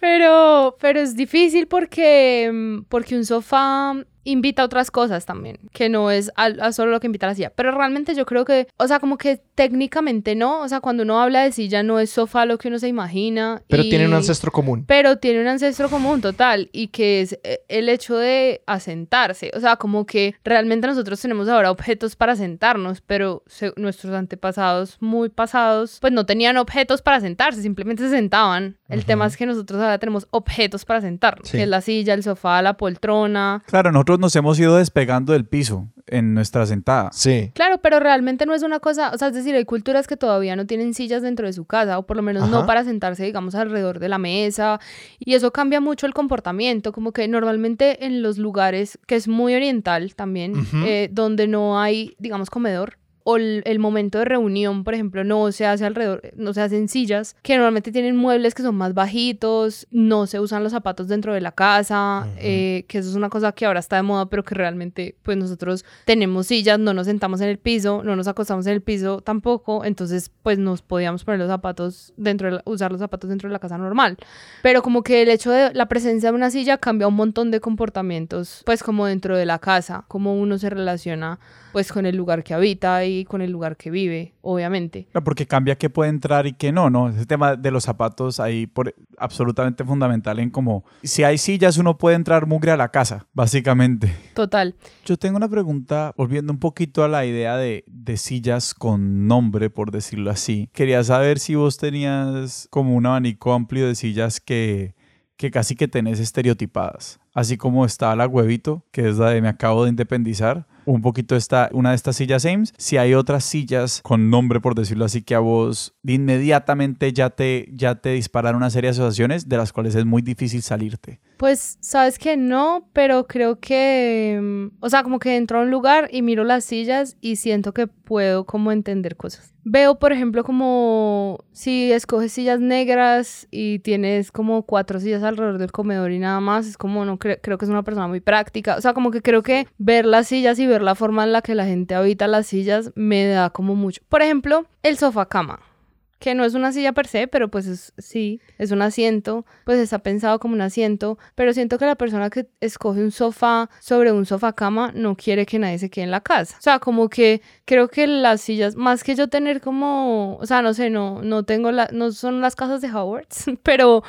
Pero, pero es difícil porque, mm, porque un sofá invita a otras cosas también, que no es a, solo lo que invita a la silla. Pero realmente yo creo que, o sea, como que técnicamente no, o sea, cuando uno habla de silla no es sofá lo que uno se imagina. Pero y- tiene un ancestro común. Pero tiene un ancestro común total y que es eh, el hecho de asentarse. O sea, como que realmente nosotros tenemos ahora objetos para sentarnos, pero se- nuestros antepasados muy pasados pues no tenían objetos para sentarse, simplemente se sentaban. El tema es que nosotros ahora tenemos objetos para sentarnos, Sí. que es la silla, el sofá, la poltrona. Claro, nosotros nosotros nos hemos ido despegando del piso en nuestra sentada. Sí. Claro, pero realmente no es una cosa, o sea, es decir, hay culturas que todavía no tienen sillas dentro de su casa, o por lo menos no para sentarse, digamos, alrededor de la mesa, y eso cambia mucho el comportamiento, como que normalmente en los lugares, que es muy oriental también, eh, donde no hay, digamos, comedor, o el, el momento de reunión, por ejemplo, no se hace alrededor, no se hacen sillas, que normalmente tienen muebles que son más bajitos, no se usan los zapatos dentro de la casa, Ujú. eh, que eso es una cosa que ahora está de moda, pero que realmente, pues nosotros tenemos sillas, no nos sentamos en el piso, no nos acostamos en el piso tampoco, entonces, pues nos podíamos poner los zapatos dentro de la- usar los zapatos dentro de la casa normal. Pero como que el hecho de la presencia de una silla cambia un montón de comportamientos, pues como dentro de la casa, cómo uno se relaciona pues con el lugar que habita y con el lugar que vive, obviamente. Claro, Porque cambia qué puede entrar y qué no, ¿no? Ese tema de los zapatos ahí por, absolutamente fundamental en como, si hay sillas uno puede entrar mugre a la casa, básicamente. Total. Yo tengo una pregunta, volviendo un poquito a la idea de, de sillas con nombre, por decirlo así. Quería saber si vos tenías como un abanico amplio de sillas que, que casi que tenés estereotipadas. Así como está la huevito, que es la de me acabo de independizar. Un poquito está una de estas sillas Ames. Si hay otras sillas con nombre, por decirlo así, que a vos inmediatamente ya te, ya te disparan una serie de asociaciones de las cuales es muy difícil salirte. Pues sabes que no, pero creo que, mm, o sea, como que entro a un lugar y miro las sillas y siento que puedo como entender cosas. Veo, por ejemplo, como si escoges sillas negras y tienes como cuatro sillas alrededor del comedor y nada más, es como no cre- creo que es una persona muy práctica. O sea, como que creo que ver las sillas y ver la forma en la que la gente habita las sillas me da como mucho. Por ejemplo, el sofá cama que no es una silla per se, pero pues es- sí, es un asiento, pues está pensado como un asiento, pero siento que la persona que escoge un sofá sobre un sofá cama no quiere que nadie se quede en la casa. O sea, como que creo que las sillas, más que yo tener como, o sea, no sé, no, no tengo la, no son las casas de Howards, pero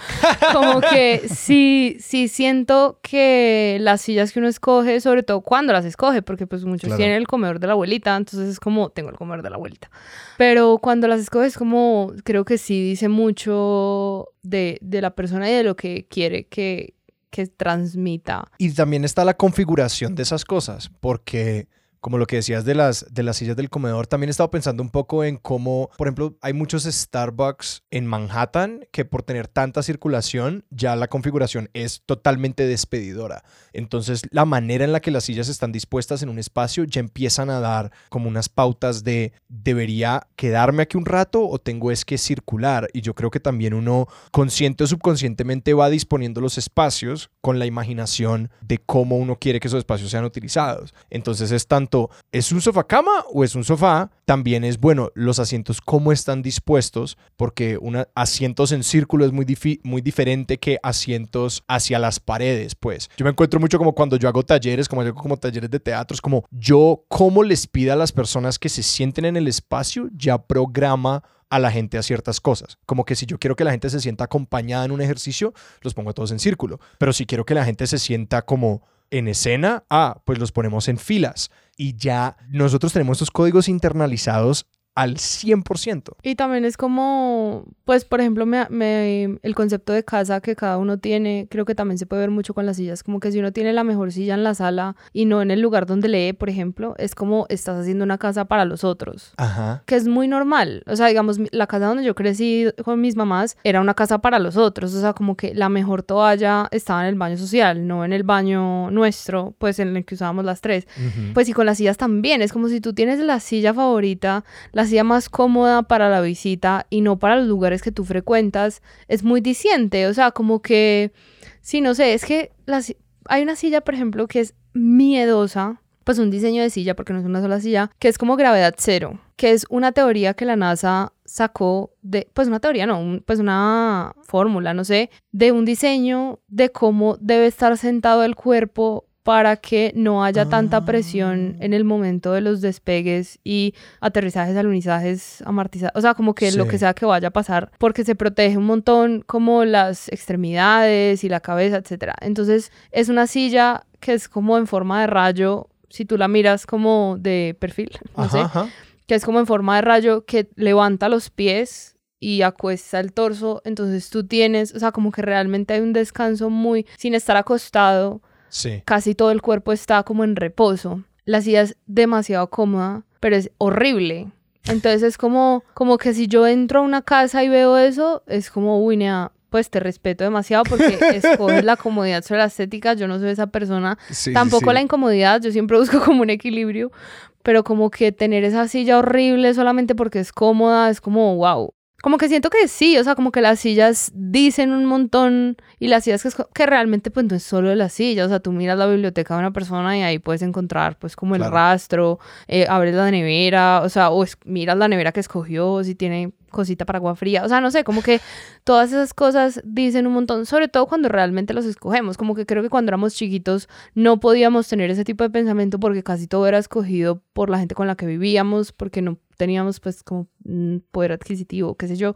como que sí, sí siento que las sillas que uno escoge, sobre todo cuando las escoge, porque pues muchos Claro. tienen el comedor de la abuelita, entonces es como, tengo el comedor de la abuelita. Pero cuando las escoges, como creo que sí dice mucho de, de la persona y de lo que quiere que, que transmita. Y también está la configuración de esas cosas, porque como lo que decías de las, de las sillas del comedor, también he estado pensando un poco en cómo, por ejemplo, hay muchos Starbucks en Manhattan que por tener tanta circulación, ya la configuración es totalmente despedidora. Entonces, la manera en la que las sillas están dispuestas en un espacio ya empiezan a dar como unas pautas de debería quedarme aquí un rato o tengo es que circular. Y yo creo que también uno consciente o subconscientemente va disponiendo los espacios con la imaginación de cómo uno quiere que esos espacios sean utilizados. Entonces es tanto, ¿es un sofá cama o es un sofá? También es, bueno, los asientos cómo están dispuestos, porque una, asientos en círculo es muy, muy diferente que asientos hacia las paredes, pues. Yo me encuentro mucho como cuando yo hago talleres, como yo hago como talleres de teatro, es como yo, cómo les pido a las personas que se sienten en el espacio, ya programa a la gente a ciertas cosas. Como que si yo quiero que la gente se sienta acompañada en un ejercicio, los pongo a todos en círculo. Pero si quiero que la gente se sienta como en escena, ah, pues los ponemos en filas. Y ya nosotros tenemos estos códigos internalizados al 100%. Y también es como, pues, por ejemplo, me, me- el concepto de casa que cada uno tiene, creo que también se puede ver mucho con las sillas. Como que si uno tiene la mejor silla en la sala y no en el lugar donde lee, por ejemplo, es como estás haciendo una casa para los otros. Ajá. que es muy normal. O sea, digamos, la casa donde yo crecí con mis mamás era una casa para los otros. O sea, como que la mejor toalla estaba en el baño social, no en el baño nuestro, pues en el que usábamos las tres. Pues y con las sillas también. Es como si tú tienes la silla favorita, la silla más cómoda para la visita y no para los lugares que tú frecuentas. Es muy diciente. O sea, como que, sí, no sé, es que la hay una silla, por ejemplo, que es miedosa. Pues un diseño de silla, porque no es una sola silla, que es como gravedad cero, que es una teoría que la NASA sacó de, pues una teoría, no, pues una fórmula, no sé, de un diseño de cómo debe estar sentado el cuerpo para que no haya tanta presión en el momento de los despegues y aterrizajes, alunizajes, amortizajes, o sea, como que lo que sea que vaya a pasar, porque se protege un montón como las extremidades y la cabeza, etcétera. Entonces, es una silla que es como en forma de rayo, si tú la miras como de perfil, no Ajá, sé, ajá. que es como en forma de rayo que levanta los pies y acuesta el torso, entonces tú tienes, o sea, como que realmente hay un descanso muy sin estar acostado, Sí. casi todo el cuerpo está como en reposo. La silla es demasiado cómoda, pero es horrible. Entonces es como, como que si yo entro a una casa y veo eso, es como, uy, nea, pues te respeto demasiado porque escoges la comodidad sobre la estética. Yo no soy esa persona. Sí, Tampoco sí. la incomodidad, yo siempre busco como un equilibrio, pero como que tener esa silla horrible solamente porque es cómoda, es como, wow. Como que siento que sí, o sea, como que las sillas dicen un montón y las sillas que, esco- que realmente pues no es solo la silla, o sea, tú miras la biblioteca de una persona y ahí puedes encontrar pues como el rastro, eh, abres la nevera, o sea, o es- miras la nevera que escogió, si tiene cosita para agua fría, o sea, no sé, como que todas esas cosas dicen un montón, sobre todo cuando realmente los escogemos, como que creo que cuando éramos chiquitos no podíamos tener ese tipo de pensamiento porque casi todo era escogido por la gente con la que vivíamos, porque no teníamos pues como poder adquisitivo, qué sé yo.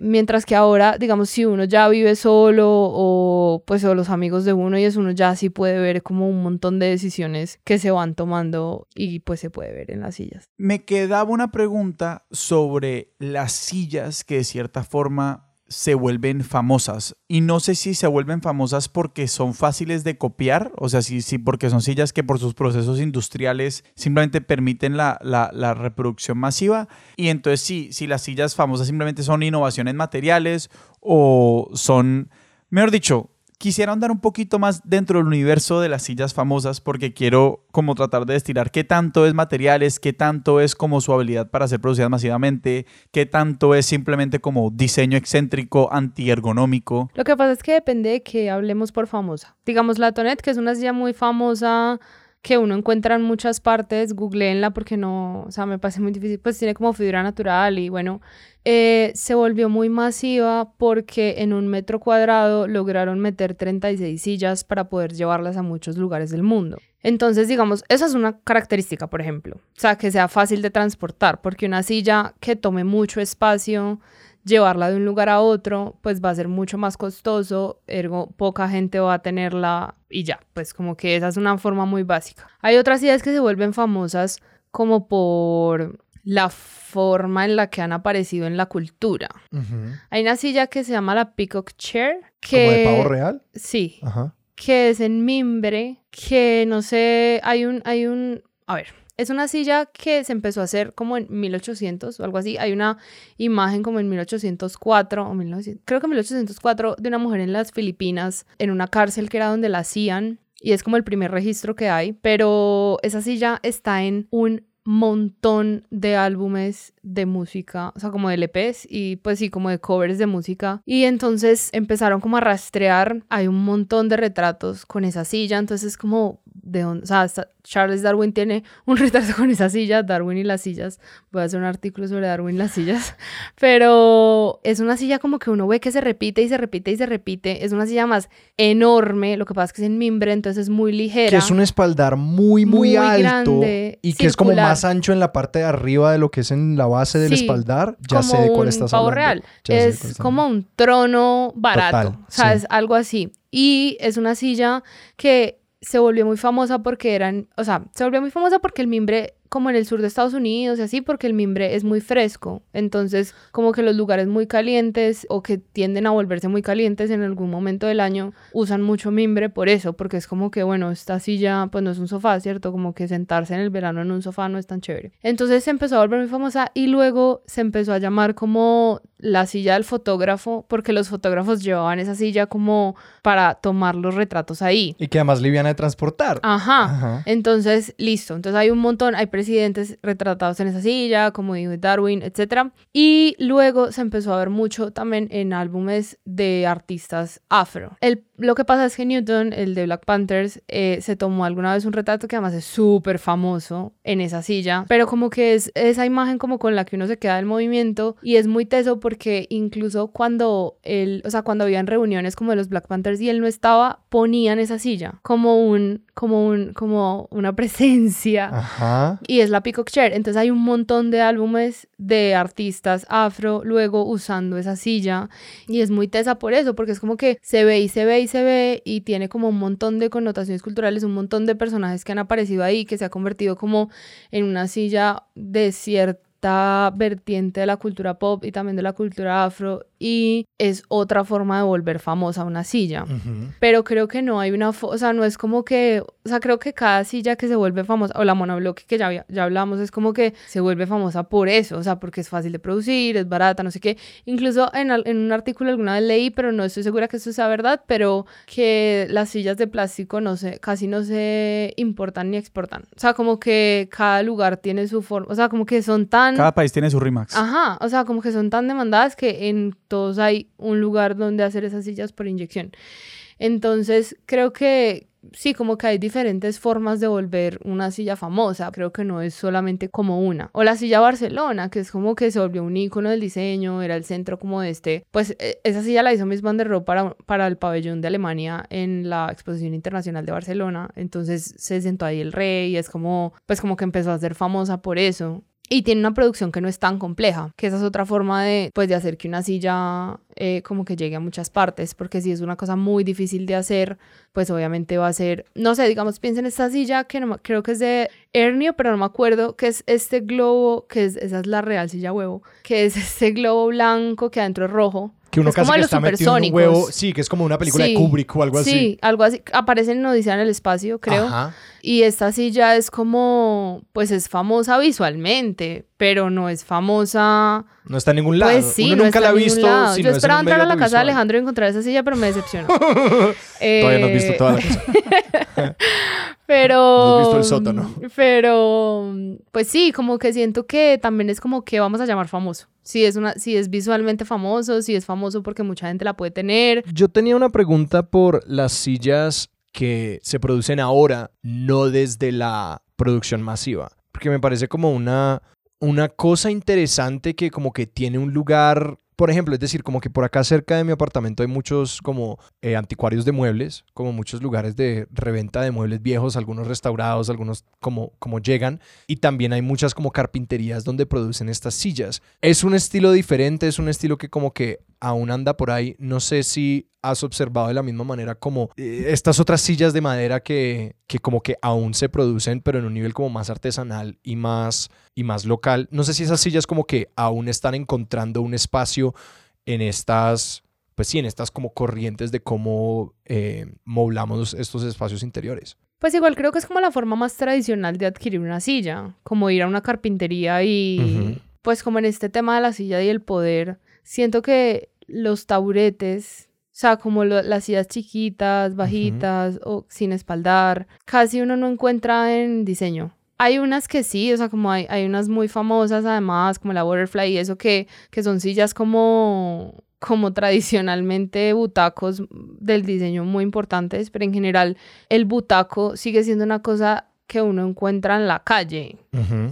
Mientras que ahora, digamos, si uno ya vive solo o pues o los amigos de uno y eso uno ya sí puede ver como un montón de decisiones que se van tomando y pues se puede ver en las sillas. Me quedaba una pregunta sobre las sillas que de cierta forma se vuelven famosas. Y no sé si se vuelven famosas porque son fáciles de copiar, o sea, sí, sí, porque son sillas que por sus procesos industriales simplemente permiten la, la- la reproducción masiva. Y entonces sí, si las sillas famosas simplemente son innovaciones materiales o son, mejor dicho, quisiera andar un poquito más dentro del universo de las sillas famosas porque quiero como tratar de destilar qué tanto es materiales, qué tanto es como su habilidad para ser producidas masivamente, qué tanto es simplemente como diseño excéntrico, antiergonómico. Lo que pasa es que depende de que hablemos por famosa. Digamos la Tonet, que es una silla muy famosa que uno encuentra en muchas partes, googleenla porque no, o sea, me parece muy difícil, pues tiene como fibra natural y bueno, eh, se volvió muy masiva porque en un metro cuadrado lograron meter 36 sillas para poder llevarlas a muchos lugares del mundo. Entonces, digamos, esa es una característica, por ejemplo, o sea, que sea fácil de transportar, porque una silla que tome mucho espacio, llevarla de un lugar a otro, pues va a ser mucho más costoso, ergo poca gente va a tenerla y ya, pues como que esa es una forma muy básica. Hay otras ideas que se vuelven famosas como por la forma en la que han aparecido en la cultura. Hay una silla que se llama la Peacock Chair, ¿Como de que pavo real? sí, Ajá. que es en mimbre, que no sé, hay un, hay un, a ver, es una silla que se empezó a hacer como en 1800 o algo así. Hay una imagen como en 1804 o 1900, creo que 1804 de una mujer en las Filipinas en una cárcel que era donde la hacían y es como el primer registro que hay, pero esa silla está en un montón de álbumes de música, o sea, como de LPs y pues sí, como de covers de música. Y entonces empezaron como a rastrear, hay un montón de retratos con esa silla, entonces es como de dónde, o sea, hasta Charles Darwin tiene un retrato con esa silla, Darwin y las sillas. Voy a hacer un artículo sobre Darwin y las sillas, pero es una silla como que uno ve que se repite y se repite y se repite. Es una silla más enorme, lo que pasa es que es en mimbre, entonces es muy ligera. Que es un espaldar muy, muy, Muy alto grande, y que es como más ancho en la parte de arriba de lo que es en la base del Sí, espaldar. Ya sé de cuál estás hablando. real. Ya Es como un trono barato. Total, o sea, sí. es algo así. Y es una silla que se volvió muy famosa porque eran, o sea, se volvió muy famosa porque el mimbre, como en el sur de Estados Unidos y así, porque el mimbre es muy fresco. Entonces, como que los lugares muy calientes o que tienden a volverse muy calientes en algún momento del año, usan mucho mimbre por eso, porque es como que, bueno, esta silla, pues no es un sofá, ¿cierto? Como que sentarse en el verano en un sofá no es tan chévere. Entonces se empezó a volver muy famosa y luego se empezó a llamar como la silla del fotógrafo, porque los fotógrafos llevaban esa silla como para tomar los retratos ahí. Y que además liviana de transportar. Ajá. Ajá. Entonces, listo. Entonces hay un montón, hay presidentes retratados en esa silla, como dijo Darwin, etc. Y luego se empezó a ver mucho también en álbumes de artistas afro. El, lo que pasa es que Newton, el de Black Panthers, eh, se tomó alguna vez un retrato que además es súper famoso en esa silla, pero como que es esa imagen como con la que uno se queda del movimiento y es muy teso porque incluso cuando él, o sea, cuando habían reuniones como de los Black Panthers y él no estaba, ponían esa silla como un, como un, como una presencia. Ajá. Y es la Peacock Chair. Entonces hay un montón de álbumes de artistas afro luego usando esa silla. Y es muy tesa por eso, porque es como que se ve y se ve y se ve y tiene como un montón de connotaciones culturales, un montón de personajes que han aparecido ahí, que se ha convertido como en una silla de cierta vertiente de la cultura pop y también de la cultura afro y es otra forma de volver famosa una silla. Pero creo que no hay una, o sea, no es como que, o sea, creo que cada silla que se vuelve famosa, o la monobloque que ya, había- ya hablamos, es como que se vuelve famosa por eso, o sea, porque es fácil de producir, es barata, no sé qué. Incluso en, en un artículo alguna vez leí, pero no estoy segura que eso sea verdad, pero que las sillas de plástico no se, casi no se importan ni exportan. O sea, como que cada lugar tiene su forma, o sea, como que son tan... Cada país tiene su RIMAX. Ajá, o sea, como que son tan demandadas que en todos hay un lugar donde hacer esas sillas por inyección. Entonces, creo que sí, como que hay diferentes formas de volver una silla famosa. Creo que no es solamente como una. O la silla Barcelona, que es como que se volvió un icono del diseño, era el centro como de este. Pues eh, esa silla la hizo Miss Van der Rohe para, para el pabellón de Alemania en la Exposición Internacional de Barcelona. Entonces se sentó ahí el rey y es como, pues como que empezó a ser famosa por eso. Y tiene una producción que no es tan compleja, que esa es otra forma de, pues, de hacer que una silla eh, como que llegue a muchas partes, porque si es una cosa muy difícil de hacer, pues obviamente va a ser, no sé, digamos, piensen en esta silla que no, creo que es de Hernio, pero no me acuerdo, que es este globo, que es, esa es la real silla huevo, que es este globo blanco que adentro es rojo. Que uno es casi como que los está metido en un huevo. Sí, que es como una película Sí, de Kubrick o algo así. Sí, algo así. Aparece en Odisea en el espacio, creo. Ajá. Y esta silla es como, pues es famosa visualmente, pero no es famosa. No está en ningún lado. Pues sí, Uno no nunca está la ha visto. lado. si Yo no esperaba entrar a la casa de. Alejandro y encontrar esa silla, pero me decepcionó. Todavía no has visto Eh, toda la cosa. Pero. No has visto el sótano. Pero. Pues sí, como que siento que también es como que vamos a llamar famoso. Si es, una, si es visualmente famoso, si es famoso porque mucha gente la puede tener. Yo tenía una pregunta por las sillas que se producen ahora, no desde la producción masiva. Porque me parece como una, una cosa interesante que como que tiene un lugar, por ejemplo, es decir, como que por acá cerca de mi apartamento hay muchos como eh, anticuarios de muebles, como muchos lugares de reventa de muebles viejos, algunos restaurados, algunos como, como llegan, y también hay muchas como carpinterías donde producen estas sillas. Es un estilo diferente, es un estilo que como que aún anda por ahí. No sé si has observado de la misma manera como eh, estas otras sillas de madera que, que como que aún se producen, pero en un nivel como más artesanal y más, y más local. No sé si esas sillas como que aún están encontrando un espacio en estas, pues sí, en estas como corrientes de cómo eh, moblamos estos espacios interiores. Pues igual creo que es como la forma más tradicional de adquirir una silla, como ir a una carpintería y pues como en este tema de la silla y el poder, siento que los taburetes, o sea, como lo- las sillas chiquitas, bajitas o sin espaldar, casi uno no encuentra en diseño. Hay unas que sí, o sea, como hay, hay unas muy famosas además, como la Butterfly y eso, que, que son sillas como, como tradicionalmente butacos del diseño muy importantes, pero en general el butaco sigue siendo una cosa que uno encuentra en la calle.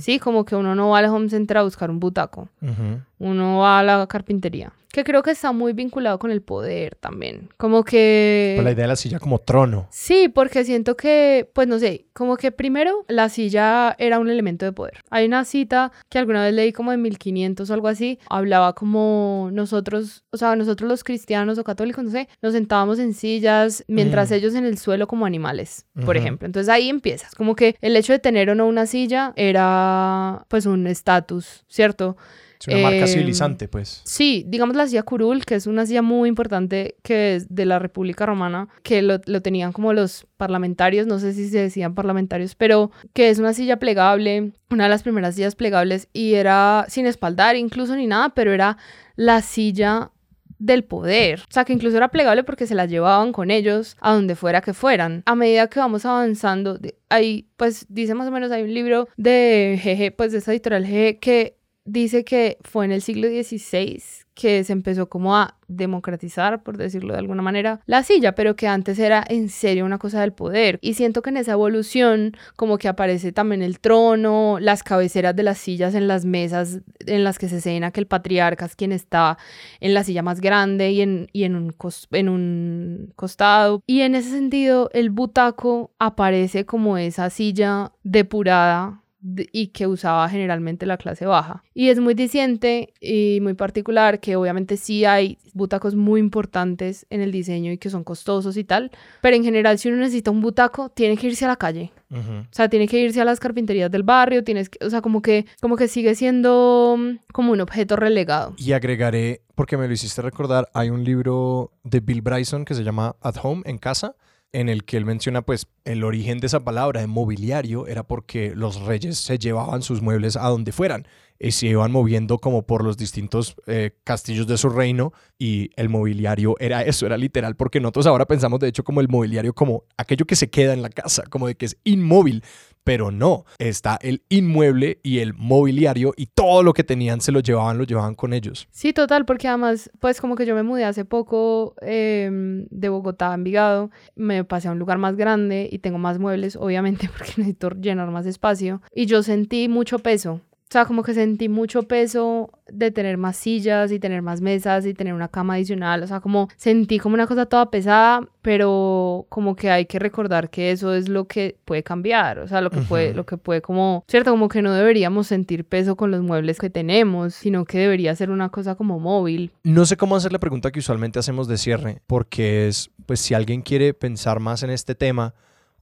Sí, como que uno no va al home center a buscar un butaco, ujú. Uno va a la carpintería. Que creo que está muy vinculado con el poder también. Como que... Pues la idea de la silla como trono. Sí, porque siento que, pues no sé, como que primero la silla era un elemento de poder. Hay una cita que alguna vez leí como de 1500 o algo así, hablaba como nosotros, o sea, nosotros los cristianos o católicos, no sé, nos sentábamos en sillas mientras Mm. ellos en el suelo como animales, por ejemplo. Entonces ahí empiezas, como que el hecho de tener o no una silla era pues un estatus, ¿cierto? Es una marca Em, civilizante, pues. Sí, digamos la silla curul, que es una silla muy importante que es de la República Romana, que lo, lo tenían como los parlamentarios, no sé si se decían parlamentarios, pero que es una silla plegable, una de las primeras sillas plegables y era sin espaldar incluso ni nada, pero era la silla del poder. O sea, que incluso era plegable porque se la llevaban con ellos a donde fuera que fueran. A medida que vamos avanzando, ahí pues dice más o menos, hay un libro de GG, pues de esta editorial GG, que dice que fue en el siglo XVI que se empezó como a democratizar, por decirlo de alguna manera, la silla, pero que antes era en serio una cosa del poder. Y siento que en esa evolución como que aparece también el trono, las cabeceras de las sillas en las mesas en las que se cena, que el patriarca es quien está en la silla más grande y en, y en, un, en un costado. Y en ese sentido, el butaco aparece como esa silla depurada de- y que usaba generalmente la clase baja. Y es muy diciente y muy particular que obviamente sí hay butacos muy importantes en el diseño y que son costosos y tal, pero en general si uno necesita un butaco, tiene que irse a la calle. Ujú. O sea, tiene que irse a las carpinterías del barrio, tienes que, o sea, como que, como que sigue siendo mm, como un objeto relegado. Y agregaré, porque me lo hiciste recordar, hay un libro de Bill Bryson que se llama At Home, en casa, en el que él menciona pues el origen de esa palabra de mobiliario era porque los reyes se llevaban sus muebles a donde fueran y se iban moviendo como por los distintos eh, castillos de su reino y el mobiliario era eso, era literal, porque nosotros ahora pensamos de hecho como el mobiliario como aquello que se queda en la casa, como de que es inmóvil, pero no, está el inmueble y el mobiliario y todo lo que tenían se lo llevaban, lo llevaban con ellos. Sí, total, porque además, pues como que yo me mudé hace poco em, de Bogotá a Envigado, me pasé a un lugar más grande y tengo más muebles, obviamente, porque necesito llenar más espacio. Y yo sentí mucho peso. O sea, como que sentí mucho peso de tener más sillas y tener más mesas y tener una cama adicional. O sea, como sentí como una cosa toda pesada, pero como que hay que recordar que eso es lo que puede cambiar. O sea, lo que puede, lo que puede como, cierto, como que no deberíamos sentir peso con los muebles que tenemos, sino que debería ser una cosa como móvil. No sé cómo hacer la pregunta que usualmente hacemos de cierre, porque es, pues si alguien quiere pensar más en este tema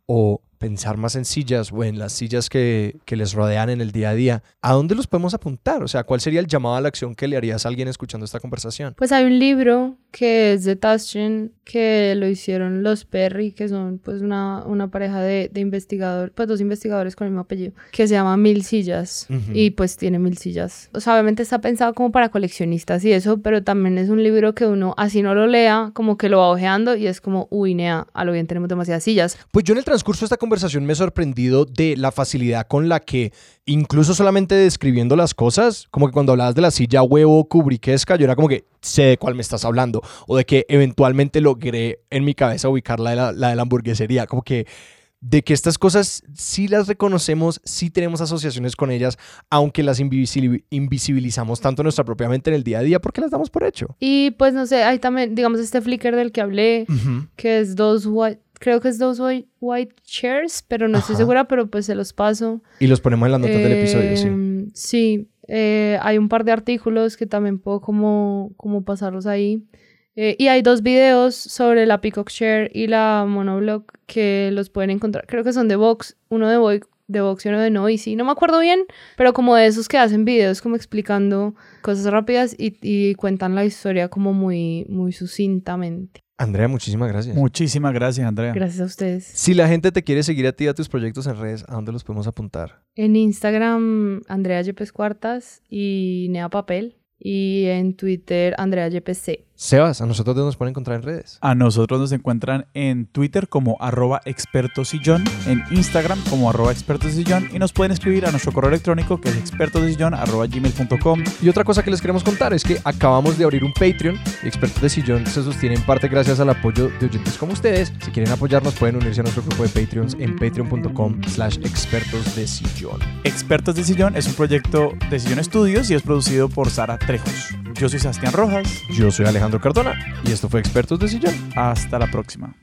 o pensar más en sillas o en las sillas que, que les rodean en el día a día, ¿a dónde los podemos apuntar? O sea, ¿cuál sería el llamado a la acción que le harías a alguien escuchando esta conversación? Pues hay un libro que es de Taschen, que lo hicieron los Perry, que son pues una, una pareja de, de investigadores, pues dos investigadores con el mismo apellido, que se llama Mil Sillas. Ujú. Y pues tiene mil sillas. O sea, obviamente está pensado como para coleccionistas y eso, pero también es un libro que uno, así no lo lea, como que lo va ojeando y es como, uy, nea, a lo bien tenemos demasiadas sillas. Pues yo en el transcurso de esta conversación me he sorprendido de la facilidad con la que, incluso solamente describiendo las cosas, como que cuando hablabas de la silla huevo cubriquesca, yo era como que sé de cuál me estás hablando, o de que eventualmente logré en mi cabeza ubicar la de la, la de la hamburguesería, como que de que estas cosas sí las reconocemos, sí tenemos asociaciones con ellas, aunque las invisibil- invisibilizamos tanto en nuestra propia mente en el día a día porque las damos por hecho. Y pues no sé, hay también, digamos, este flicker del que hablé, que es dos white, creo que es dos white, white chairs, pero no estoy Ajá. segura, pero pues se los paso. Y los ponemos en las notas del episodio, sí. Em, Sí, eh, hay un par de artículos que también puedo como, como pasarlos ahí. Eh, y hay dos videos sobre la Peacock Share y la Monoblog que los pueden encontrar. Creo que son de Vox, uno de, Voi- de Vox y uno de Noisy. No me acuerdo bien, pero como de esos que hacen videos como explicando cosas rápidas y, y cuentan la historia como muy, muy sucintamente. Andrea, muchísimas gracias. Muchísimas gracias, Andrea. Gracias a ustedes. Si la gente te quiere seguir a ti y a tus proyectos en redes, ¿a dónde los podemos apuntar? En Instagram, Andrea Yepes Cuartas y Nea Papel. Y en Twitter, Andrea YPC. Sebas, ¿a nosotros dónde nos pueden encontrar en redes? A nosotros nos encuentran en Twitter como arroba expertosillón, en Instagram como arroba expertosillón y nos pueden escribir a nuestro correo electrónico que es expertosillón arroba gmail.com. Y otra cosa que les queremos contar es que acabamos de abrir un Patreon. Expertos de Sillón se sostiene en parte gracias al apoyo de oyentes como ustedes. Si quieren apoyarnos pueden unirse a nuestro grupo de Patreons en patreon.com slash expertos de sillón. Expertos de Sillón es un proyecto de Sillón Estudios y es producido por Sara Trejos. Yo soy Sebastián Rojas. Yo soy Alejandro Cardona y esto fue Expertos de Sillón. Hasta la próxima.